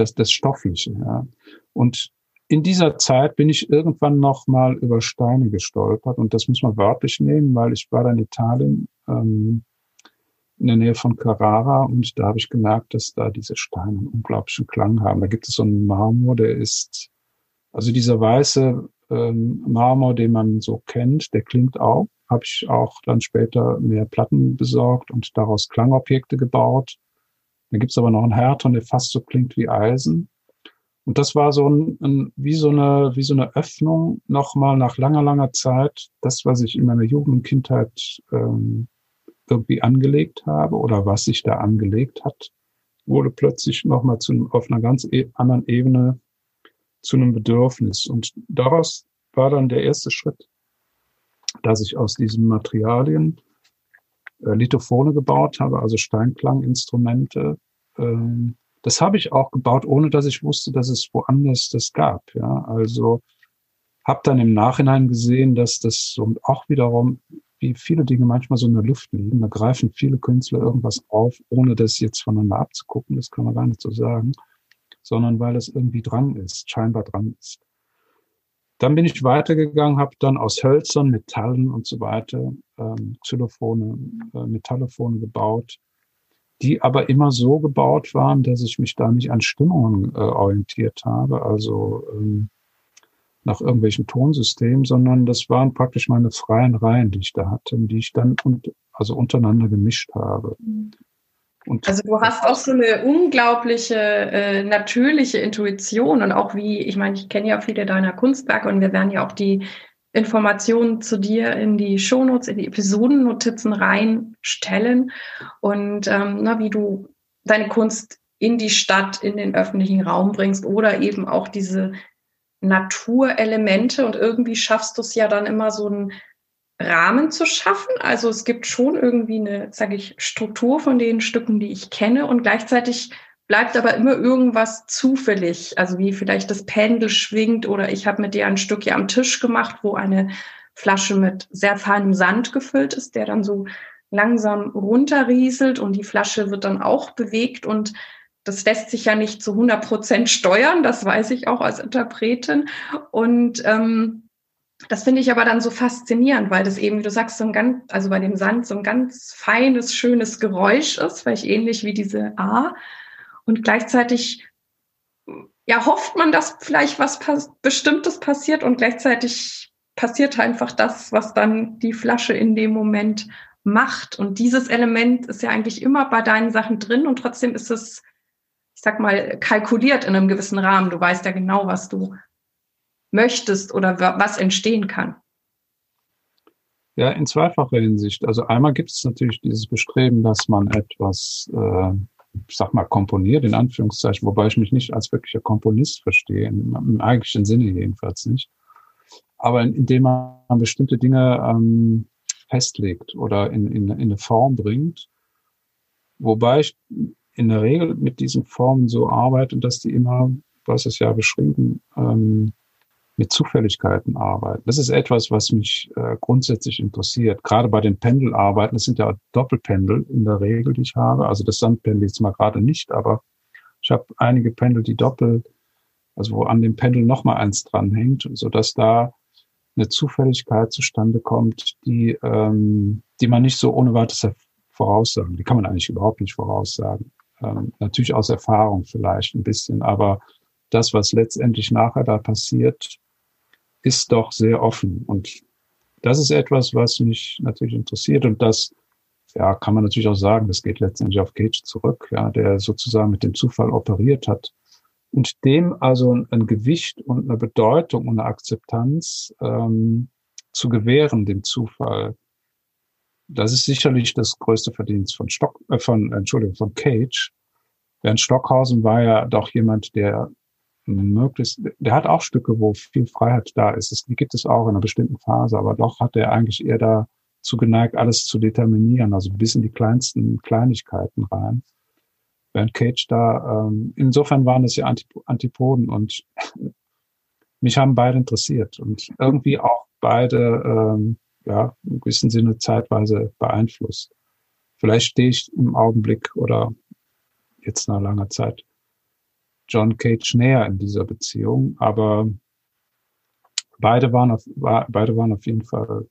das, das Stoffliche. Ja. Und in dieser Zeit bin ich irgendwann noch mal über Steine gestolpert und das muss man wörtlich nehmen, weil ich war dann in Italien ähm, in der Nähe von Carrara und da habe ich gemerkt, dass da diese Steine einen unglaublichen Klang haben. Da gibt es so einen Marmor, der ist, also dieser weiße ähm, Marmor, den man so kennt, der klingt auch. Habe ich auch dann später mehr Platten besorgt und daraus Klangobjekte gebaut. Da gibt's aber noch einen Härton, der fast so klingt wie Eisen. Und das war so ein, ein, wie so eine wie so eine Öffnung nochmal nach langer langer Zeit. Das, was ich in meiner Jugend und Kindheit ähm, irgendwie angelegt habe oder was sich da angelegt hat, wurde plötzlich nochmal zu, auf einer ganz e anderen Ebene zu einem Bedürfnis. Und daraus war dann der erste Schritt, dass ich aus diesen Materialien äh, Lithophone gebaut habe, also Steinklanginstrumente. Ähm, das habe ich auch gebaut, ohne dass ich wusste, dass es woanders das gab. Ja, also habe dann im Nachhinein gesehen, dass das so auch wiederum wie viele Dinge manchmal so in der Luft liegen. Da greifen viele Künstler irgendwas auf, ohne das jetzt voneinander abzugucken. Das kann man gar nicht so sagen, sondern weil es irgendwie dran ist, scheinbar dran ist. Dann bin ich weitergegangen, habe dann aus Hölzern, Metallen und so weiter ähm, Xylophone, äh, Metallophone gebaut, die aber immer so gebaut waren, dass ich mich da nicht an Stimmungen äh, orientiert habe. Also ähm, nach irgendwelchen Tonsystemen, sondern das waren praktisch meine freien Reihen, die ich da hatte, die ich dann und, also untereinander gemischt habe. Und also du hast auch so eine unglaubliche äh, natürliche Intuition und auch wie, ich meine, ich kenne ja viele deiner Kunstwerke und wir werden ja auch die Informationen zu dir in die Shownotes, in die Episodennotizen reinstellen. Und ähm, na, wie du deine Kunst in die Stadt, in den öffentlichen Raum bringst oder eben auch diese Naturelemente. Und irgendwie schaffst du es ja dann immer so einen Rahmen zu schaffen. Also es gibt schon irgendwie eine, sage ich, Struktur von den Stücken, die ich kenne und gleichzeitig bleibt aber immer irgendwas zufällig. Also wie vielleicht das Pendel schwingt oder ich habe mit dir ein Stück ja am Tisch gemacht, wo eine Flasche mit sehr feinem Sand gefüllt ist, der dann so langsam runterrieselt und die Flasche wird dann auch bewegt und das lässt sich ja nicht zu 100 Prozent steuern, das weiß ich auch als Interpretin. Und ähm, das finde ich aber dann so faszinierend, weil das eben, wie du sagst, so ein ganz, also bei dem Sand so ein ganz feines, schönes Geräusch ist, vielleicht ähnlich wie diese A. Und gleichzeitig, ja, hofft man, dass vielleicht was pass Bestimmtes passiert und gleichzeitig passiert einfach das, was dann die Flasche in dem Moment macht. Und dieses Element ist ja eigentlich immer bei deinen Sachen drin und trotzdem ist es ich sag mal, kalkuliert in einem gewissen Rahmen. Du weißt ja genau, was du möchtest oder was entstehen kann. Ja, in zweifacher Hinsicht. Also einmal gibt es natürlich dieses Bestreben, dass man etwas, äh, ich sag mal, komponiert, in Anführungszeichen, wobei ich mich nicht als wirklicher Komponist verstehe, im, eigentlichen Sinne jedenfalls nicht. Aber indem man bestimmte Dinge ähm, festlegt oder in, in, in eine Form bringt, wobei ich in der Regel mit diesen Formen so arbeiten, dass die immer, du hast es ja beschrieben, ähm, mit Zufälligkeiten arbeiten. Das ist etwas, was mich äh, grundsätzlich interessiert. Gerade bei den Pendelarbeiten, das sind ja Doppelpendel in der Regel, die ich habe. Also das Sandpendel jetzt mal gerade nicht, aber ich habe einige Pendel, die doppel, also wo an dem Pendel nochmal eins dranhängt, so dass da eine Zufälligkeit zustande kommt, die, ähm, die man nicht so ohne weiteres voraussagen. Die kann man eigentlich überhaupt nicht voraussagen. Ähm, natürlich aus Erfahrung vielleicht ein bisschen, aber das, was letztendlich nachher da passiert, ist doch sehr offen. Und das ist etwas, was mich natürlich interessiert. Und das, ja, kann man natürlich auch sagen, das geht letztendlich auf Cage zurück, ja, der sozusagen mit dem Zufall operiert hat und dem also ein Gewicht und eine Bedeutung und eine Akzeptanz ähm, zu gewähren, dem Zufall. Das ist sicherlich das größte Verdienst von Stock, äh, von, Entschuldigung, von Cage. Während Stockhausen war ja doch jemand, der möglichst, der hat auch Stücke, wo viel Freiheit da ist. Das gibt es auch in einer bestimmten Phase, aber doch hat er eigentlich eher dazu geneigt, alles zu determinieren, also bis in die kleinsten Kleinigkeiten rein. Während Cage da, ähm, insofern waren es ja Antip Antipoden und [LAUGHS] mich haben beide interessiert und irgendwie auch beide, ähm, ja, im gewissen Sinne zeitweise beeinflusst. Vielleicht stehe ich im Augenblick oder jetzt nach langer Zeit John Cage näher in dieser Beziehung, aber beide waren auf, war, beide waren auf jeden Fall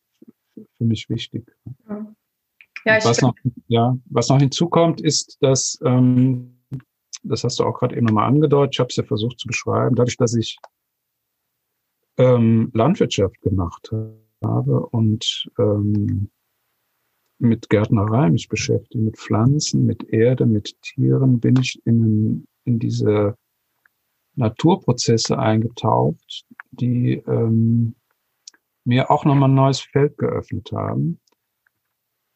für mich wichtig. Ja, ich was noch, ja, was noch hinzukommt, ist, dass, ähm, das hast du auch gerade eben nochmal angedeutet, ich habe es ja versucht zu beschreiben, dadurch, dass ich ähm, Landwirtschaft gemacht habe und ähm, mit Gärtnerei mich beschäftige, mit Pflanzen, mit Erde, mit Tieren, bin ich in, in diese Naturprozesse eingetaucht, die ähm, mir auch nochmal ein neues Feld geöffnet haben.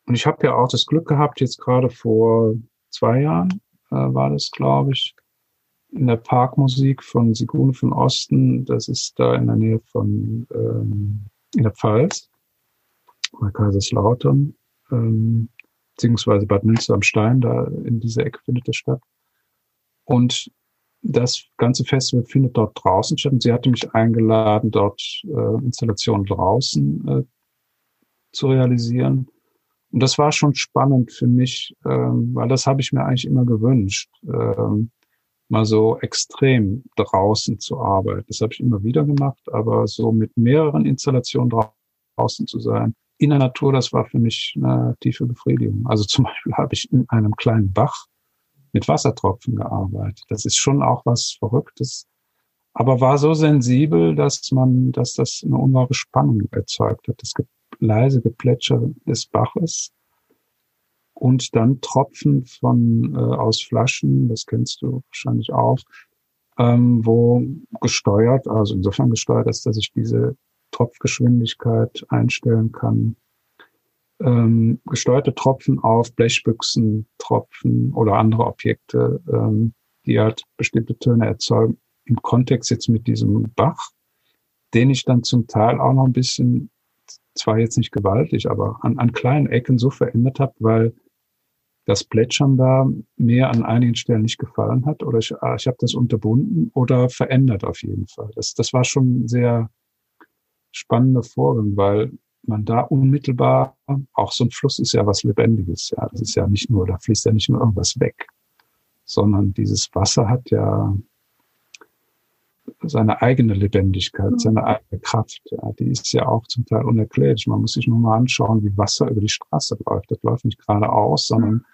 Und ich habe ja auch das Glück gehabt, jetzt gerade vor zwei Jahren äh, war das, glaube ich, in der Parkmusik von Sigune von Osten. Das ist da in der Nähe von ähm, in der Pfalz, bei Kaiserslautern, ähm, beziehungsweise Bad Münster am Stein, da in dieser Ecke findet das statt. Und das ganze Festival findet dort draußen statt und sie hatte mich eingeladen, dort äh, Installationen draußen äh, zu realisieren. Und das war schon spannend für mich, ähm, weil das habe ich mir eigentlich immer gewünscht, ähm, mal so extrem draußen zu arbeiten. Das habe ich immer wieder gemacht, aber so mit mehreren Installationen draußen zu sein, in der Natur, das war für mich eine tiefe Befriedigung. Also zum Beispiel [LAUGHS] habe ich in einem kleinen Bach mit Wassertropfen gearbeitet. Das ist schon auch was Verrücktes, aber war so sensibel, dass man, dass das eine ungeheure Spannung erzeugt hat. Das leise Geplätscher des Baches und dann Tropfen von äh, aus Flaschen, das kennst du wahrscheinlich auch, ähm, wo gesteuert, also insofern gesteuert ist, dass ich diese Tropfgeschwindigkeit einstellen kann ähm, gesteuerte Tropfen auf Blechbüchsen, Tropfen oder andere Objekte, ähm, die halt bestimmte Töne erzeugen, im Kontext jetzt mit diesem Bach, den ich dann zum Teil auch noch ein bisschen, zwar jetzt nicht gewaltig, aber an, an kleinen Ecken so verändert habe, weil das Plätschern da mir an einigen Stellen nicht gefallen hat oder ich, ah, ich habe das unterbunden oder verändert auf jeden Fall. Das, das war schon ein sehr spannender Vorgang, weil man da unmittelbar, auch so ein Fluss ist ja was Lebendiges, ja. Das ist ja nicht nur, da fließt ja nicht nur irgendwas weg, sondern dieses Wasser hat ja seine eigene Lebendigkeit, seine eigene Kraft. Ja, die ist ja auch zum Teil unerklärlich. Man muss sich nur mal anschauen, wie Wasser über die Straße läuft. Das läuft nicht geradeaus, sondern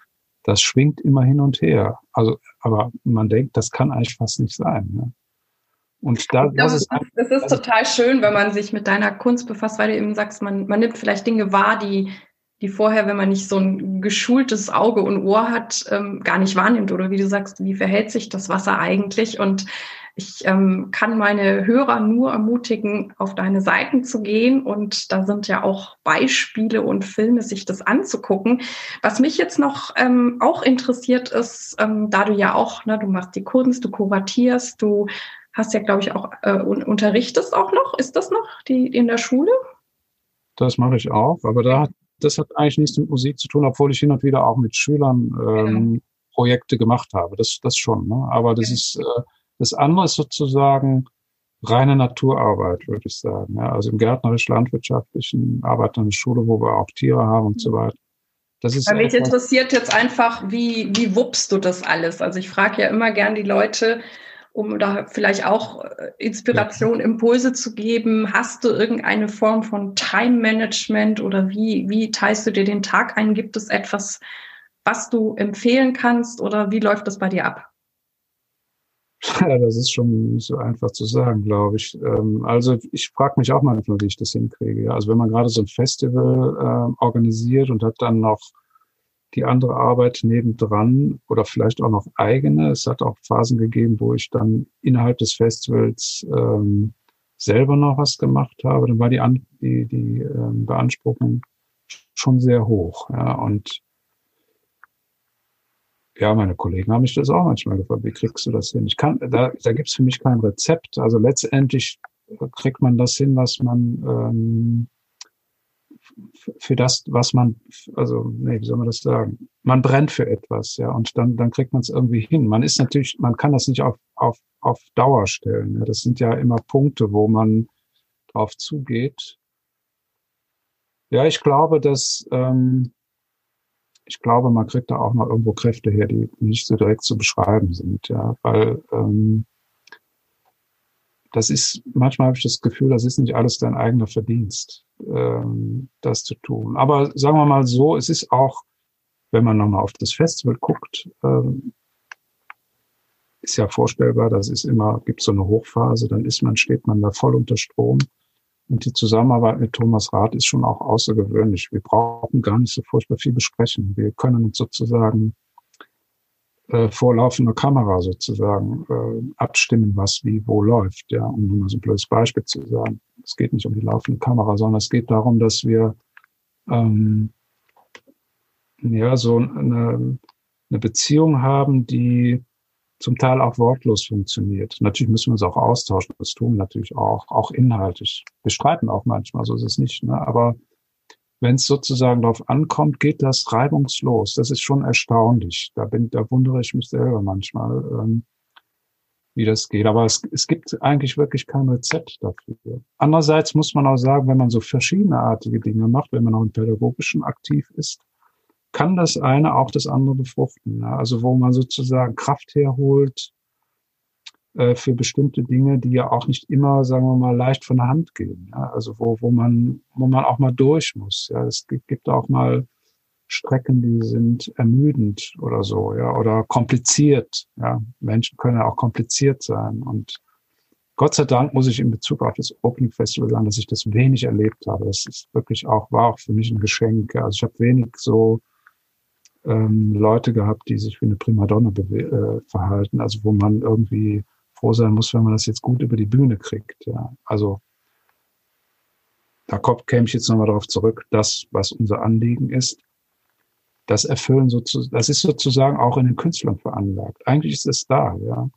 das schwingt immer hin und her. Also, aber man denkt, das kann eigentlich fast nicht sein. Ne? Und da, das, ist, das ist total schön, wenn man sich mit deiner Kunst befasst, weil du eben sagst, man, man nimmt vielleicht Dinge wahr, die, die vorher, wenn man nicht so ein geschultes Auge und Ohr hat, ähm, gar nicht wahrnimmt. Oder wie du sagst, wie verhält sich das Wasser eigentlich? Und ich ähm, kann meine Hörer nur ermutigen, auf deine Seiten zu gehen. Und da sind ja auch Beispiele und Filme, sich das anzugucken. Was mich jetzt noch ähm, auch interessiert ist, ähm, da du ja auch, ne, du machst die Kunst, du kuratierst, du hast ja, glaube ich, auch äh, unterrichtest auch noch. Ist das noch die in der Schule? Das mache ich auch, aber da das hat eigentlich nichts mit Musik zu tun, obwohl ich hin und wieder auch mit Schülern ähm, ja. Projekte gemacht habe. Das, das schon. Ne? Aber das ja. ist äh, das andere ist sozusagen reine Naturarbeit, würde ich sagen. Ja? Also im gärtnerisch-landwirtschaftlichen Arbeiten in der Schule, wo wir auch Tiere haben und so weiter. Das ist mich interessiert jetzt einfach, wie, wie wuppst du das alles? Also ich frage ja immer gern die Leute, um da vielleicht auch äh, Inspiration, Impulse zu geben? Hast du irgendeine Form von Time Management oder wie, wie teilst du dir den Tag ein? Gibt es etwas, was du empfehlen kannst oder wie läuft das bei dir ab? Ja, das ist schon nicht so einfach zu sagen, glaube ich. Ähm, also ich frage mich auch manchmal, wie ich das hinkriege. Also wenn man gerade so ein Festival äh, organisiert und hat dann noch die andere Arbeit nebendran oder vielleicht auch noch eigene. Es hat auch Phasen gegeben, wo ich dann innerhalb des Festivals ähm, selber noch was gemacht habe. Dann war die, An die, die ähm, Beanspruchung schon sehr hoch. Ja, und ja, meine Kollegen haben mich das auch manchmal gefragt, wie kriegst du das hin? Ich kann, da, da gibt es für mich kein Rezept. Also letztendlich kriegt man das hin, was man ähm, für das, was man, also, nee, wie soll man das sagen? Man brennt für etwas, ja, und dann, dann kriegt man es irgendwie hin. Man ist natürlich, man kann das nicht auf, auf, auf Dauer stellen. Ja. Das sind ja immer Punkte, wo man drauf zugeht. Ja, ich glaube, dass, ähm, ich glaube, man kriegt da auch noch irgendwo Kräfte her, die nicht so direkt zu beschreiben sind, ja, weil ähm, das ist, manchmal habe ich das Gefühl, das ist nicht alles dein eigener Verdienst, ähm, das zu tun. Aber sagen wir mal so, es ist auch, wenn man nochmal auf das Festival guckt, ähm, ist ja vorstellbar, das ist immer, gibt so eine Hochphase, dann ist man, steht man da voll unter Strom. Und die Zusammenarbeit mit Thomas Rath ist schon auch außergewöhnlich. Wir brauchen gar nicht so furchtbar viel besprechen. Wir können uns sozusagen äh, vor laufender Kamera sozusagen äh, abstimmen, was wie wo läuft. Ja, um nur mal so ein blödes Beispiel zu sagen. Es geht nicht um die laufende Kamera, sondern es geht darum, dass wir ähm, ja so eine, eine Beziehung haben, die zum Teil auch wortlos funktioniert. Natürlich müssen wir uns auch austauschen. Das tun wir natürlich auch, auch inhaltlich. Wir streiten auch manchmal, so ist es nicht. Ne? Aber wenn es sozusagen darauf ankommt, geht das reibungslos. Das ist schon erstaunlich. Da bin, da wundere ich mich selber manchmal, ähm, wie das geht. Aber es, es gibt eigentlich wirklich kein Rezept dafür. Andererseits muss man auch sagen, wenn man so verschiedeneartige Dinge macht, wenn man auch im Pädagogischen aktiv ist, kann das eine auch das andere befruchten. Ne? Also wo man sozusagen Kraft herholt, äh, für bestimmte Dinge, die ja auch nicht immer, sagen wir mal, leicht von der Hand gehen. Ja? Also wo, wo man, wo man auch mal durch muss. Ja, es gibt, gibt auch mal Strecken, die sind ermüdend oder so, ja, oder kompliziert. Ja, Menschen können ja auch kompliziert sein. Und Gott sei Dank muss ich in Bezug auf das Opening Festival sagen, dass ich das wenig erlebt habe. Das ist wirklich auch, war auch für mich ein Geschenk. Also ich habe wenig so ähm, Leute gehabt, die sich wie eine Primadonna äh, verhalten, also wo man irgendwie froh sein muss, wenn man das jetzt gut über die Bühne kriegt. Ja. Also da käme ich jetzt nochmal darauf zurück, das, was unser Anliegen ist, das Erfüllen sozusagen, das ist sozusagen auch in den Künstlern veranlagt. Eigentlich ist es da, ja.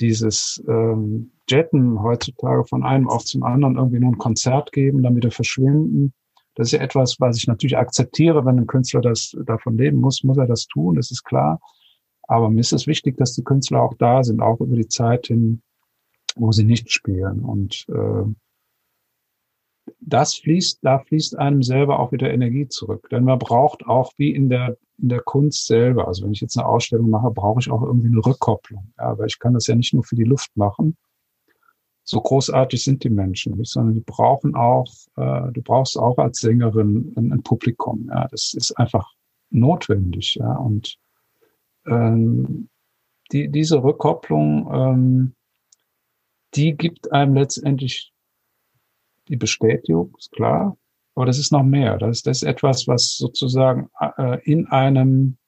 Dieses ähm, Jetten heutzutage von einem Ort zum anderen irgendwie nur ein Konzert geben, dann wieder verschwinden. Das ist ja etwas, was ich natürlich akzeptiere, wenn ein Künstler das davon leben muss, muss er das tun, das ist klar. Aber mir ist es wichtig, dass die Künstler auch da sind, auch über die Zeit hin, wo sie nicht spielen. Und äh, das fließt, da fließt einem selber auch wieder Energie zurück. Denn man braucht auch wie in der, in der Kunst selber, also wenn ich jetzt eine Ausstellung mache, brauche ich auch irgendwie eine Rückkopplung. Ja, weil ich kann das ja nicht nur für die Luft machen. So großartig sind die Menschen nicht, sondern die brauchen auch, äh, du brauchst auch als Sängerin ein, ein Publikum. Ja, das ist einfach notwendig. Ja, und ähm, die, diese Rückkopplung, ähm, die gibt einem letztendlich die Bestätigung, ist klar. Aber das ist noch mehr. Das, das ist etwas, was sozusagen äh, in einem,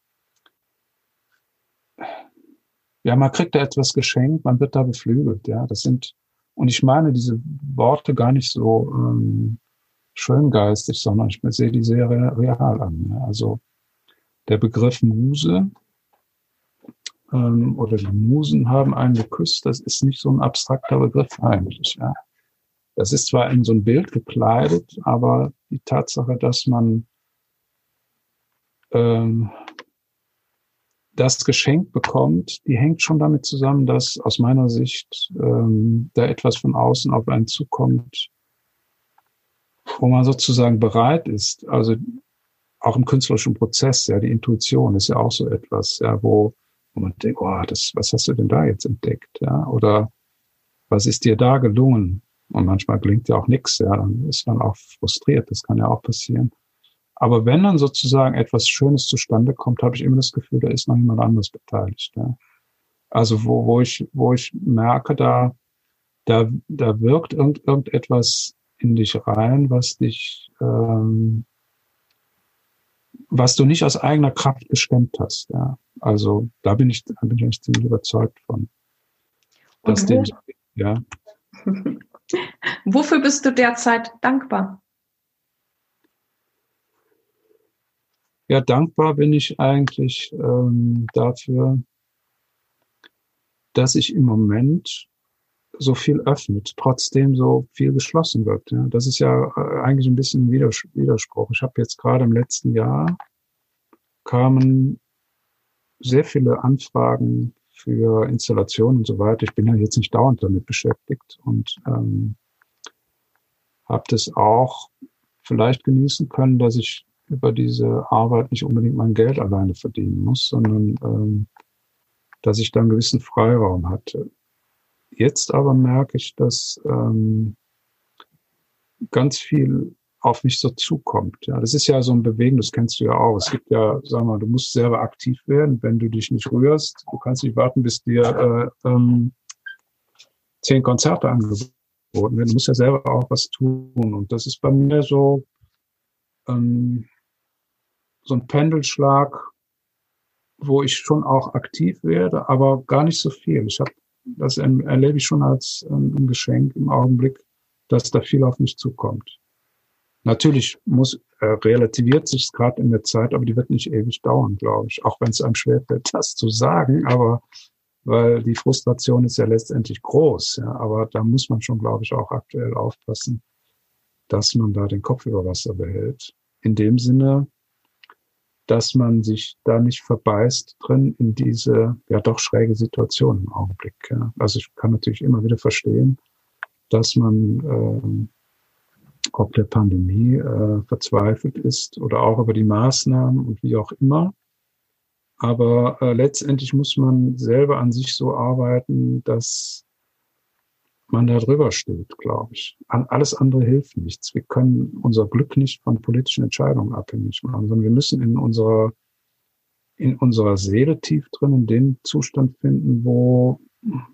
ja, man kriegt da etwas geschenkt, man wird da beflügelt, ja. Das sind, und ich meine diese Worte gar nicht so ähm, schöngeistig, sondern ich sehe die sehr real an. Ja. Also der Begriff Muse, ähm, oder die Musen haben einen geküsst, das ist nicht so ein abstrakter Begriff eigentlich. Ja. Das ist zwar in so ein Bild gekleidet, aber die Tatsache, dass man ähm, das Geschenk bekommt, die hängt schon damit zusammen, dass aus meiner Sicht ähm, da etwas von außen auf einen zukommt, wo man sozusagen bereit ist, also auch im künstlerischen Prozess, ja, die Intuition ist ja auch so etwas, ja, wo und man denkt, oh, das, was hast du denn da jetzt entdeckt? Ja? Oder was ist dir da gelungen? Und manchmal gelingt ja auch nichts, ja, dann ist man auch frustriert, das kann ja auch passieren. Aber wenn dann sozusagen etwas Schönes zustande kommt, habe ich immer das Gefühl, da ist noch jemand anderes beteiligt. Ja. Also wo, wo ich, wo ich merke, da, da, da wirkt irgend, irgendetwas in dich rein, was dich, ähm, was du nicht aus eigener Kraft gestemmt hast. Ja. Also da bin ich, da bin ich eigentlich ziemlich überzeugt von. Dass den, ja. [LAUGHS] Wofür bist du derzeit dankbar? Ja, dankbar bin ich eigentlich ähm, dafür, dass sich im Moment so viel öffnet, trotzdem so viel geschlossen wird. Ja. Das ist ja äh, eigentlich ein bisschen Widerspruch. Ich habe jetzt gerade im letzten Jahr kamen sehr viele Anfragen für Installationen und so weiter. Ich bin ja jetzt nicht dauernd damit beschäftigt und ähm, habe das auch vielleicht genießen können, dass ich über diese Arbeit nicht unbedingt mein Geld alleine verdienen muss, sondern ähm, dass ich da einen gewissen Freiraum hatte. Jetzt aber merke ich, dass ähm, ganz viel auf mich so zukommt. Ja, das ist ja so ein Bewegen, das kennst du ja auch. Es gibt ja, sag mal, du musst selber aktiv werden, wenn du dich nicht rührst. Du kannst nicht warten, bis dir äh, ähm, zehn Konzerte angeboten werden. Du musst ja selber auch was tun. Und das ist bei mir so ähm, so ein Pendelschlag, wo ich schon auch aktiv werde, aber gar nicht so viel. Ich habe das erlebe ich schon als ähm, ein Geschenk im Augenblick, dass da viel auf mich zukommt. Natürlich muss äh, relativiert sich gerade in der Zeit, aber die wird nicht ewig dauern, glaube ich. Auch wenn es einem schwerfällt, [LAUGHS] das zu sagen, aber weil die Frustration ist ja letztendlich groß. Ja, aber da muss man schon, glaube ich, auch aktuell aufpassen, dass man da den Kopf über Wasser behält. In dem Sinne, dass man sich da nicht verbeißt drin in diese ja doch schräge Situation im Augenblick. Ja. Also ich kann natürlich immer wieder verstehen, dass man äh, ob der Pandemie äh, verzweifelt ist oder auch über die Maßnahmen und wie auch immer. Aber äh, letztendlich muss man selber an sich so arbeiten, dass man da drüber steht, glaube ich. Alles andere hilft nichts. Wir können unser Glück nicht von politischen Entscheidungen abhängig machen, sondern wir müssen in unserer, in unserer Seele tief drin in den Zustand finden, wo,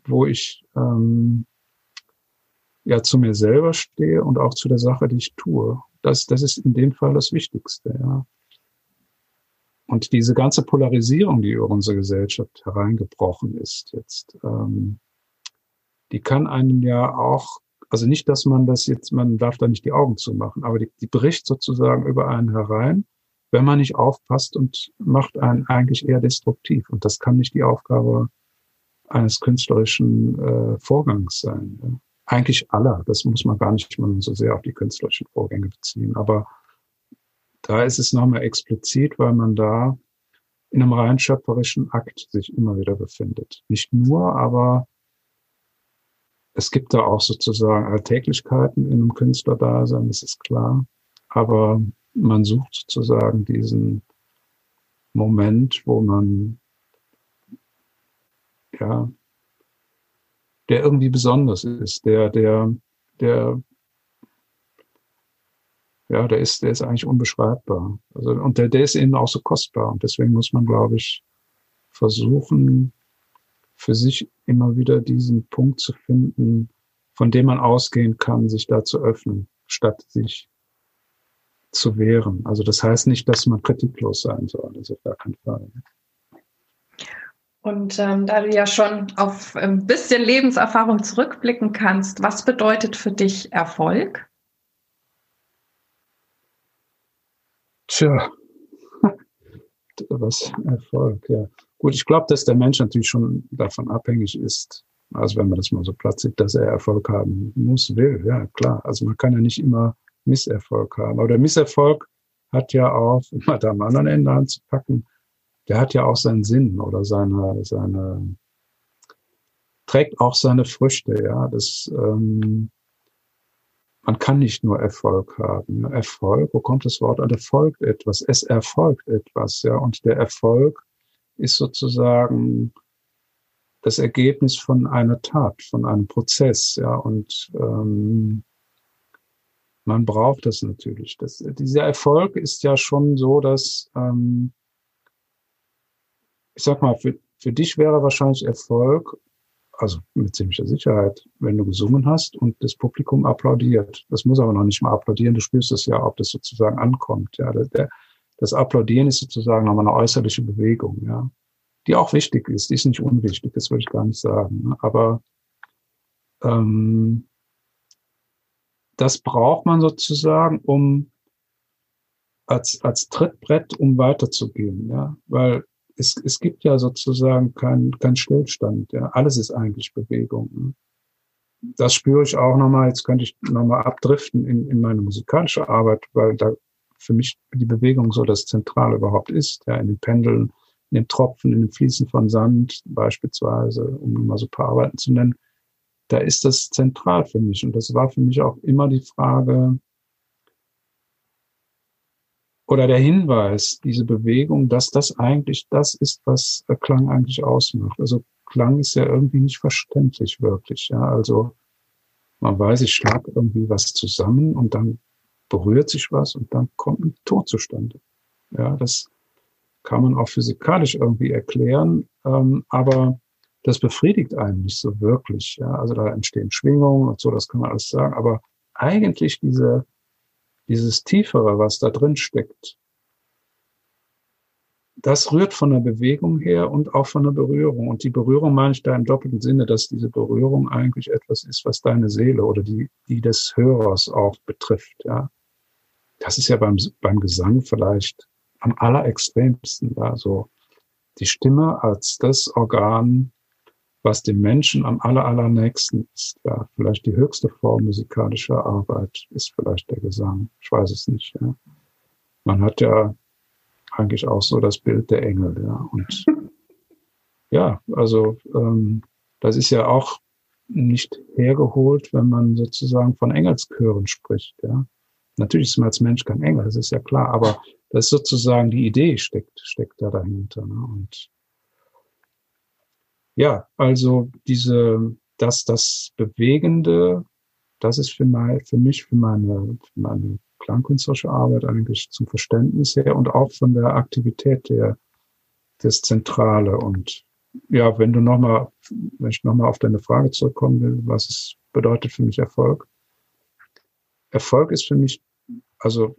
wo ich ähm, ja zu mir selber stehe und auch zu der Sache, die ich tue. Das, das ist in dem Fall das Wichtigste, ja. Und diese ganze Polarisierung, die über unsere Gesellschaft hereingebrochen ist jetzt, ähm, die kann einen ja auch, also nicht, dass man das jetzt, man darf da nicht die Augen zumachen, aber die, die bricht sozusagen über einen herein, wenn man nicht aufpasst und macht einen eigentlich eher destruktiv. Und das kann nicht die Aufgabe eines künstlerischen äh, Vorgangs sein. Ja. Eigentlich aller. Das muss man gar nicht mal so sehr auf die künstlerischen Vorgänge beziehen. Aber da ist es nochmal explizit, weil man da in einem rein schöpferischen Akt sich immer wieder befindet. Nicht nur, aber es gibt da auch sozusagen Alltäglichkeiten in einem Künstlerdasein, das ist klar. Aber man sucht sozusagen diesen Moment, wo man, ja, der irgendwie besonders ist, der, der, der, ja, der ist, der ist eigentlich unbeschreibbar. Also, und der, der ist eben auch so kostbar. Und deswegen muss man, glaube ich, versuchen, für sich immer wieder diesen Punkt zu finden, von dem man ausgehen kann, sich da zu öffnen, statt sich zu wehren. Also das heißt nicht, dass man kritiklos sein soll, das ist auf gar keinen Fall. Und ähm, da du ja schon auf ein bisschen Lebenserfahrung zurückblicken kannst, was bedeutet für dich Erfolg? Tja, [LAUGHS] was Erfolg, ja. Gut, ich glaube, dass der Mensch natürlich schon davon abhängig ist, also wenn man das mal so platt sieht, dass er Erfolg haben muss, will, ja klar. Also man kann ja nicht immer Misserfolg haben. Aber der Misserfolg hat ja auch, um mal da am anderen Ende anzupacken, der hat ja auch seinen Sinn oder seine, seine, trägt auch seine Früchte, ja. Das, ähm, man kann nicht nur Erfolg haben. Erfolg, wo kommt das Wort an? Erfolgt etwas. Es erfolgt etwas, ja. Und der Erfolg ist sozusagen das Ergebnis von einer Tat, von einem Prozess, ja, und ähm, man braucht das natürlich. Das, dieser Erfolg ist ja schon so, dass, ähm, ich sag mal, für, für dich wäre wahrscheinlich Erfolg, also mit ziemlicher Sicherheit, wenn du gesungen hast und das Publikum applaudiert. Das muss aber noch nicht mal applaudieren, du spürst es ja, ob das sozusagen ankommt. Ja, der, das Applaudieren ist sozusagen nochmal eine äußerliche Bewegung, ja, die auch wichtig ist. Die ist nicht unwichtig, das würde ich gar nicht sagen. Ne? Aber ähm, das braucht man sozusagen, um als, als Trittbrett, um weiterzugehen, ja, weil es, es gibt ja sozusagen keinen kein Stillstand, ja, alles ist eigentlich Bewegung. Ne? Das spüre ich auch nochmal, jetzt könnte ich nochmal abdriften in, in meine musikalische Arbeit, weil da für mich die Bewegung so das Zentrale überhaupt ist, ja, in den Pendeln, in den Tropfen, in den Fließen von Sand beispielsweise, um mal so ein paar Arbeiten zu nennen da ist das zentral für mich. Und das war für mich auch immer die Frage oder der Hinweis, diese Bewegung, dass das eigentlich das ist, was Klang eigentlich ausmacht. Also Klang ist ja irgendwie nicht verständlich wirklich. Ja, also man weiß, ich schlag irgendwie was zusammen und dann berührt sich was und dann kommt ein Ton zustande. Ja, das kann man auch physikalisch irgendwie erklären, ähm, aber das befriedigt einen nicht so wirklich. Ja? Also da entstehen Schwingungen und so, das kann man alles sagen. Aber eigentlich diese, dieses Tiefere, was da drin steckt, das rührt von der Bewegung her und auch von der Berührung. Und die Berührung meine ich da im doppelten Sinne, dass diese Berührung eigentlich etwas ist, was deine Seele oder die, die des Hörers auch betrifft. Ja, das ist ja beim, beim Gesang vielleicht am allerextremsten da so die Stimme als das Organ, was dem Menschen am aller, allernächsten ist. Ja, vielleicht die höchste Form musikalischer Arbeit ist vielleicht der Gesang. Ich weiß es nicht. Ja. Man hat ja eigentlich auch so das Bild der Engel. Ja. Und [LAUGHS] ja, also ähm, das ist ja auch nicht hergeholt, wenn man sozusagen von Engelschören spricht. Ja. Natürlich ist man als Mensch kein Engel, das ist ja klar, aber das ist sozusagen die Idee steckt, steckt da dahinter. Ne? Und ja, also diese, dass das Bewegende, das ist für, mein, für mich, für meine, für meine klangkünstlerische Arbeit eigentlich zum Verständnis her und auch von der Aktivität der, das Zentrale. Und ja, wenn du nochmal, wenn ich nochmal auf deine Frage zurückkommen will, was es bedeutet für mich Erfolg? Erfolg ist für mich, also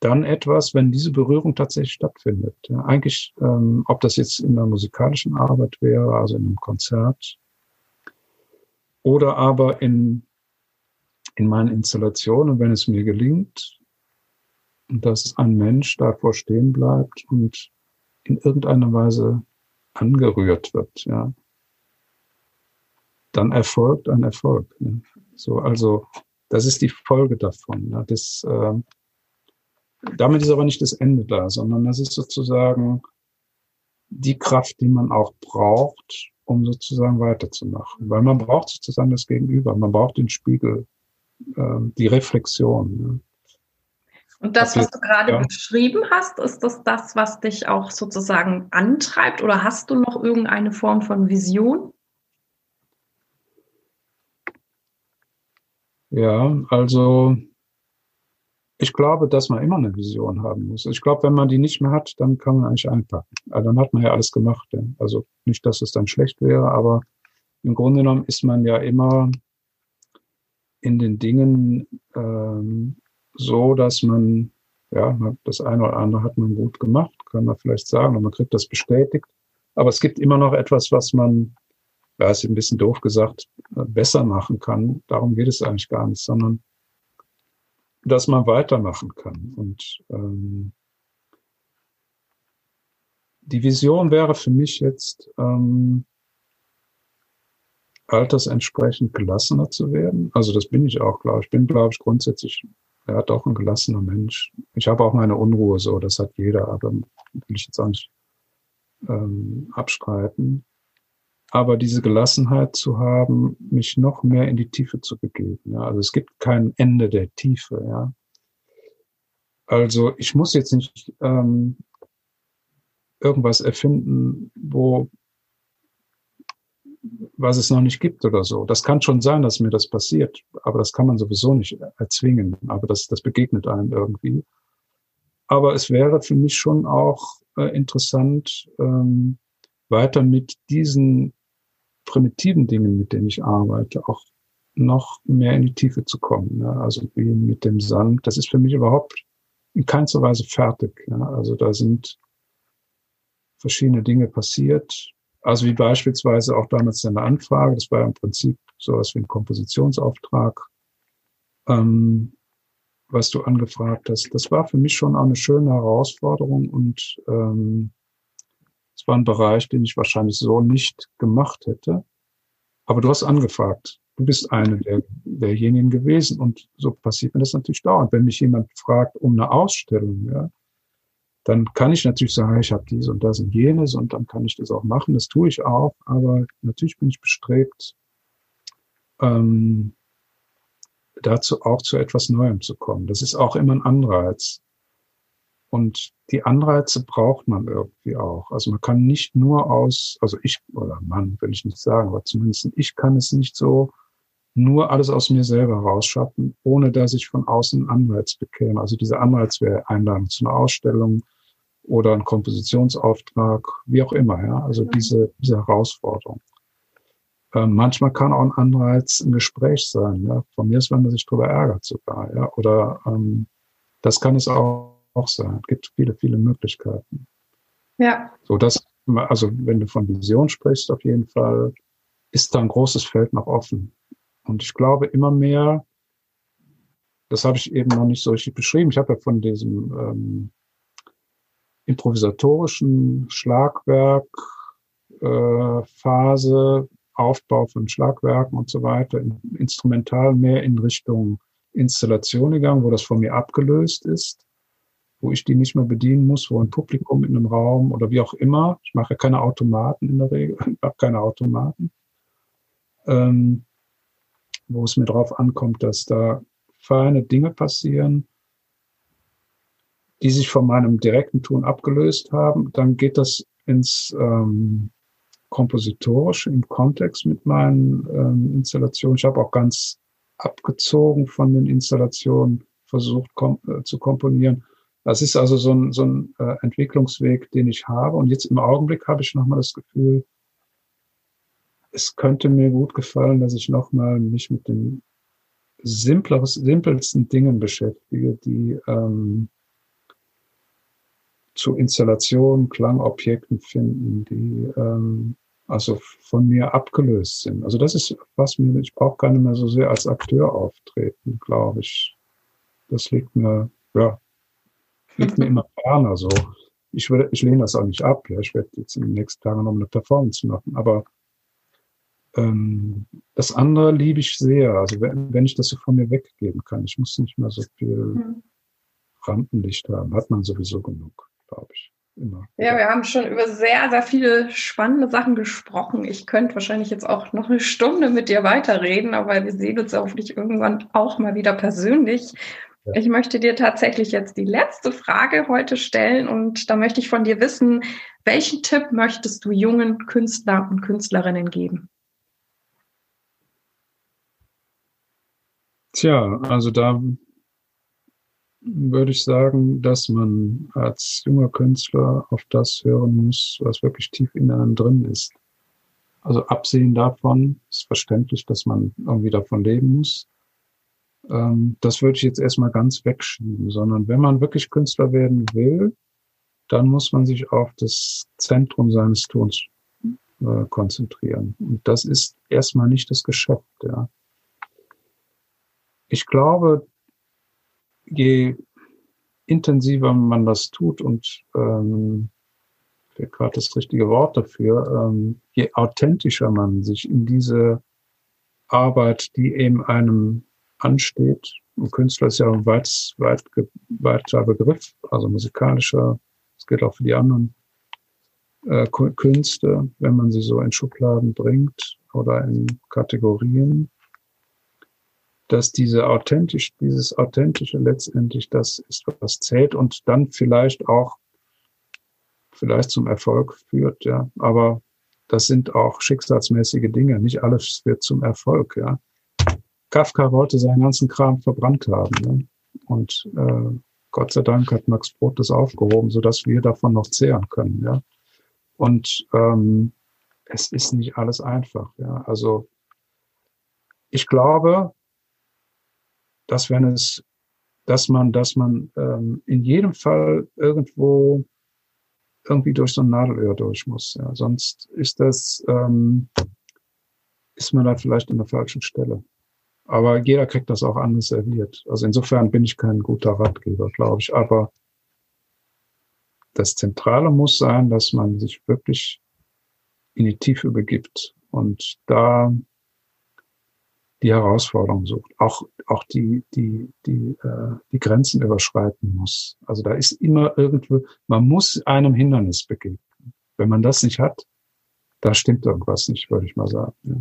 dann etwas, wenn diese Berührung tatsächlich stattfindet. Ja, eigentlich, ähm, ob das jetzt in der musikalischen Arbeit wäre, also in einem Konzert, oder aber in, in meinen Installationen, wenn es mir gelingt, dass ein Mensch davor stehen bleibt und in irgendeiner Weise angerührt wird, ja, dann erfolgt ein Erfolg. Ja. So, also das ist die Folge davon. Ja. Das, äh, damit ist aber nicht das Ende da, sondern das ist sozusagen die Kraft, die man auch braucht, um sozusagen weiterzumachen. Weil man braucht sozusagen das Gegenüber, man braucht den Spiegel, äh, die Reflexion. Ne? Und das, was du gerade ja. beschrieben hast, ist das das, was dich auch sozusagen antreibt? Oder hast du noch irgendeine Form von Vision? Ja, also ich glaube, dass man immer eine Vision haben muss. Ich glaube, wenn man die nicht mehr hat, dann kann man eigentlich einpacken. Also dann hat man ja alles gemacht. Also nicht, dass es dann schlecht wäre, aber im Grunde genommen ist man ja immer in den Dingen ähm, so, dass man, ja, das eine oder andere hat man gut gemacht, kann man vielleicht sagen, und man kriegt das bestätigt. Aber es gibt immer noch etwas, was man, ja, ist ein bisschen doof gesagt, besser machen kann. Darum geht es eigentlich gar nicht, sondern dass man weitermachen kann. Und ähm, die Vision wäre für mich jetzt, ähm, altersentsprechend gelassener zu werden. Also das bin ich auch, glaube ich. Ich bin, glaube ich, grundsätzlich, hat auch ein gelassener Mensch. Ich habe auch meine Unruhe so, das hat jeder, aber will ich jetzt auch nicht ähm, abstreiten aber diese Gelassenheit zu haben, mich noch mehr in die Tiefe zu begeben. Ja. Also es gibt kein Ende der Tiefe. Ja. Also ich muss jetzt nicht ähm, irgendwas erfinden, wo was es noch nicht gibt oder so. Das kann schon sein, dass mir das passiert, aber das kann man sowieso nicht erzwingen. Aber das, das begegnet einem irgendwie. Aber es wäre für mich schon auch äh, interessant, ähm, weiter mit diesen primitiven Dingen, mit denen ich arbeite, auch noch mehr in die Tiefe zu kommen. Ja? Also wie mit dem Sand. Das ist für mich überhaupt in keinster Weise fertig. Ja? Also da sind verschiedene Dinge passiert. Also wie beispielsweise auch damals eine Anfrage, das war ja im Prinzip sowas wie ein Kompositionsauftrag, ähm, was du angefragt hast. Das war für mich schon auch eine schöne Herausforderung und ähm, es war ein Bereich, den ich wahrscheinlich so nicht gemacht hätte. Aber du hast angefragt. Du bist eine der, derjenigen gewesen und so passiert mir das natürlich dauernd. Wenn mich jemand fragt um eine Ausstellung, ja, dann kann ich natürlich sagen, ich habe dies und das und jenes und dann kann ich das auch machen. Das tue ich auch, aber natürlich bin ich bestrebt, ähm, dazu auch zu etwas Neuem zu kommen. Das ist auch immer ein Anreiz. Und die Anreize braucht man irgendwie auch. Also man kann nicht nur aus, also ich oder Mann will ich nicht sagen, aber zumindest ich kann es nicht so nur alles aus mir selber rausschaffen, ohne dass ich von außen einen Anreiz bekäme. Also dieser Anreiz wäre Einladung zu einer Ausstellung, oder ein Kompositionsauftrag, wie auch immer, ja. Also mhm. diese, diese Herausforderung. Ähm, manchmal kann auch ein Anreiz ein Gespräch sein, ja. Von mir ist, wenn man sich darüber ärgert sogar, ja. Oder ähm, das kann es auch, auch sein. Es gibt viele, viele Möglichkeiten. Ja. So, das, also wenn du von Vision sprichst, auf jeden Fall, ist da ein großes Feld noch offen. Und ich glaube immer mehr, das habe ich eben noch nicht so richtig beschrieben. Ich habe ja von diesem ähm, improvisatorischen Schlagwerk, äh, Phase, Aufbau von Schlagwerken und so weiter, instrumental mehr in Richtung Installation gegangen, wo das von mir abgelöst ist, wo ich die nicht mehr bedienen muss, wo ein Publikum in einem Raum oder wie auch immer, ich mache keine Automaten in der Regel, [LAUGHS] ich habe keine Automaten, ähm, wo es mir darauf ankommt, dass da feine Dinge passieren, die sich von meinem direkten Tun abgelöst haben. Dann geht das ins ähm, kompositorische, im Kontext mit meinen ähm, Installationen. Ich habe auch ganz abgezogen von den Installationen versucht kom äh, zu komponieren. Das ist also so ein, so ein äh, Entwicklungsweg, den ich habe. Und jetzt im Augenblick habe ich nochmal das Gefühl, es könnte mir gut gefallen, dass ich nochmal mich mit den simpleres, simpelsten Dingen beschäftige, die ähm, zu Installationen, Klangobjekten finden, die ähm, also von mir abgelöst sind. Also das ist was mir, ich brauche gar nicht mehr so sehr als Akteur auftreten, glaube ich. Das liegt mir, ja, liegt mir immer ferner so. Ich, würde, ich lehne das auch nicht ab. Ja. Ich werde jetzt in den nächsten Tagen noch eine Performance machen. Aber ähm, das andere liebe ich sehr. Also wenn, wenn ich das so von mir weggeben kann. Ich muss nicht mehr so viel hm. Rampenlicht haben. Hat man sowieso genug glaube ich. Immer. Ja, wir haben schon über sehr, sehr viele spannende Sachen gesprochen. Ich könnte wahrscheinlich jetzt auch noch eine Stunde mit dir weiterreden, aber wir sehen uns ja hoffentlich irgendwann auch mal wieder persönlich. Ich möchte dir tatsächlich jetzt die letzte Frage heute stellen und da möchte ich von dir wissen, welchen Tipp möchtest du jungen Künstler und Künstlerinnen geben? Tja, also da würde ich sagen, dass man als junger Künstler auf das hören muss, was wirklich tief in einem drin ist. Also absehen davon ist verständlich, dass man irgendwie davon leben muss. Ähm, das würde ich jetzt erstmal ganz wegschieben, sondern wenn man wirklich Künstler werden will, dann muss man sich auf das Zentrum seines Tuns äh, konzentrieren. Und das ist erstmal nicht das Geschäft, ja. Ich glaube, je intensiver man das tut und ähm, gerade das richtige Wort dafür, ähm, je authentischer man sich in diese Arbeit, die eben einem ansteht, ein Künstler ist ja ein weit, weit, weiter Begriff, also musikalischer, das gilt auch für die anderen äh, Künste, wenn man sie so in Schubladen bringt oder in Kategorien dass diese authentisch, dieses authentische letztendlich das ist, was zählt und dann vielleicht auch vielleicht zum Erfolg führt, ja. Aber das sind auch schicksalsmäßige Dinge. Nicht alles wird zum Erfolg, ja. Kafka wollte seinen ganzen Kram verbrannt haben. Ne? Und äh, Gott sei Dank hat Max Brot das aufgehoben, sodass wir davon noch zehren können. Ja? Und ähm, es ist nicht alles einfach. Ja? Also ich glaube, dass wenn es, dass man, dass man ähm, in jedem Fall irgendwo irgendwie durch so ein Nadelöhr durch muss. Ja. Sonst ist das, ähm, ist man da vielleicht an der falschen Stelle. Aber jeder kriegt das auch anders serviert. Also insofern bin ich kein guter Ratgeber, glaube ich. Aber das Zentrale muss sein, dass man sich wirklich in die Tiefe begibt und da die Herausforderung sucht, auch, auch die, die, die, äh, die Grenzen überschreiten muss. Also da ist immer irgendwo, man muss einem Hindernis begegnen. Wenn man das nicht hat, da stimmt irgendwas nicht, würde ich mal sagen. Ja.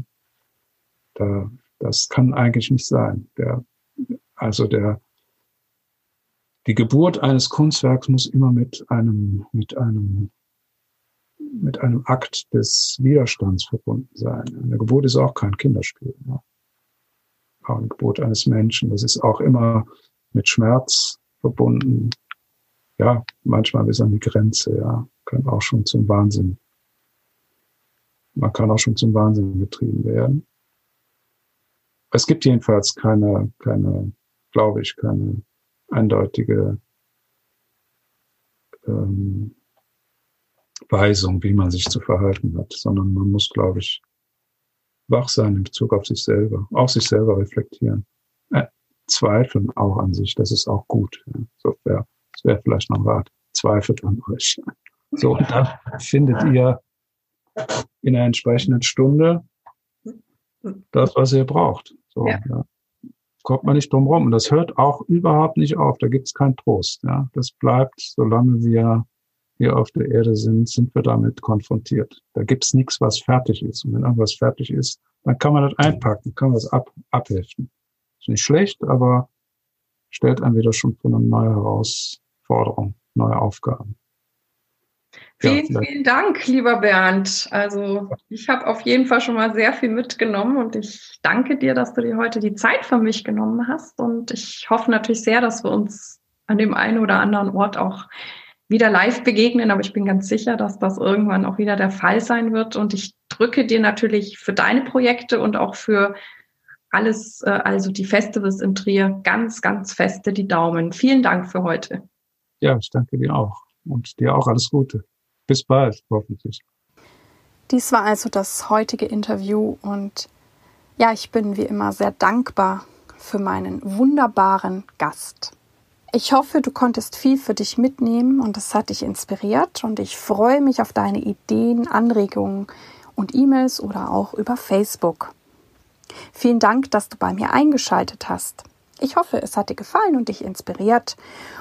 Da, das kann eigentlich nicht sein. Der, also der, die Geburt eines Kunstwerks muss immer mit einem, mit einem, mit einem Akt des Widerstands verbunden sein. Eine Geburt ist auch kein Kinderspiel. Ja. Auch eine Geburt eines Menschen, das ist auch immer mit Schmerz verbunden. Ja, manchmal bis an die Grenze, ja, kann auch schon zum Wahnsinn. Man kann auch schon zum Wahnsinn getrieben werden. Es gibt jedenfalls keine, keine, glaube ich, keine eindeutige ähm, Weisung, wie man sich zu verhalten hat, sondern man muss, glaube ich, wach sein in Bezug auf sich selber, auch sich selber reflektieren, äh, zweifeln auch an sich, das ist auch gut. Ja. So wäre, das wäre vielleicht noch ein Rat. Zweifelt an euch. [LAUGHS] So, und dann findet ihr in einer entsprechenden Stunde das, was ihr braucht. So, ja. ja. Kommt man nicht drum rum. Und das hört auch überhaupt nicht auf. Da gibt es keinen Trost. Ja. Das bleibt, solange wir hier auf der Erde sind, sind wir damit konfrontiert. Da gibt es nichts, was fertig ist. Und wenn irgendwas fertig ist, dann kann man das einpacken, kann man das ab, abheften. Ist nicht schlecht, aber stellt einen wieder schon vor eine neue Herausforderung, neue Aufgaben. Vielen, ja, vielen Dank, lieber Bernd. Also ich habe auf jeden Fall schon mal sehr viel mitgenommen und ich danke dir, dass du dir heute die Zeit für mich genommen hast. Und ich hoffe natürlich sehr, dass wir uns an dem einen oder anderen Ort auch wieder live begegnen. Aber ich bin ganz sicher, dass das irgendwann auch wieder der Fall sein wird. Und ich drücke dir natürlich für deine Projekte und auch für alles, äh, also die Festivals in Trier, ganz, ganz feste die Daumen. Vielen Dank für heute. Ja, ich danke dir auch und dir auch alles Gute. Bis bald, hoffentlich. Dies war also das heutige Interview und ja, ich bin wie immer sehr dankbar für meinen wunderbaren Gast. Ich hoffe, du konntest viel für dich mitnehmen und es hat dich inspiriert und ich freue mich auf deine Ideen, Anregungen und E-Mails oder auch über Facebook. Vielen Dank, dass du bei mir eingeschaltet hast. Ich hoffe, es hat dir gefallen und dich inspiriert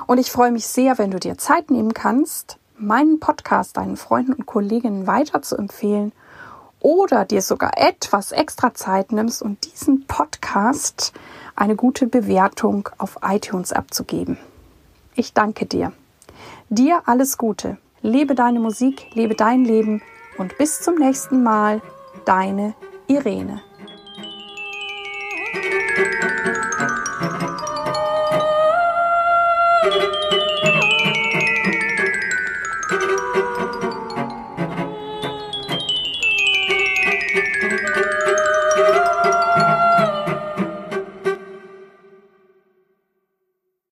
und ich freue mich sehr, wenn du dir Zeit nehmen kannst, meinen Podcast deinen Freunden und Kolleginnen weiter zu empfehlen oder dir sogar etwas extra Zeit nimmst und diesen Podcast eine gute Bewertung auf iTunes abzugeben. Ich danke dir. Dir alles Gute. Lebe deine Musik, lebe dein Leben und bis zum nächsten Mal, deine Irene.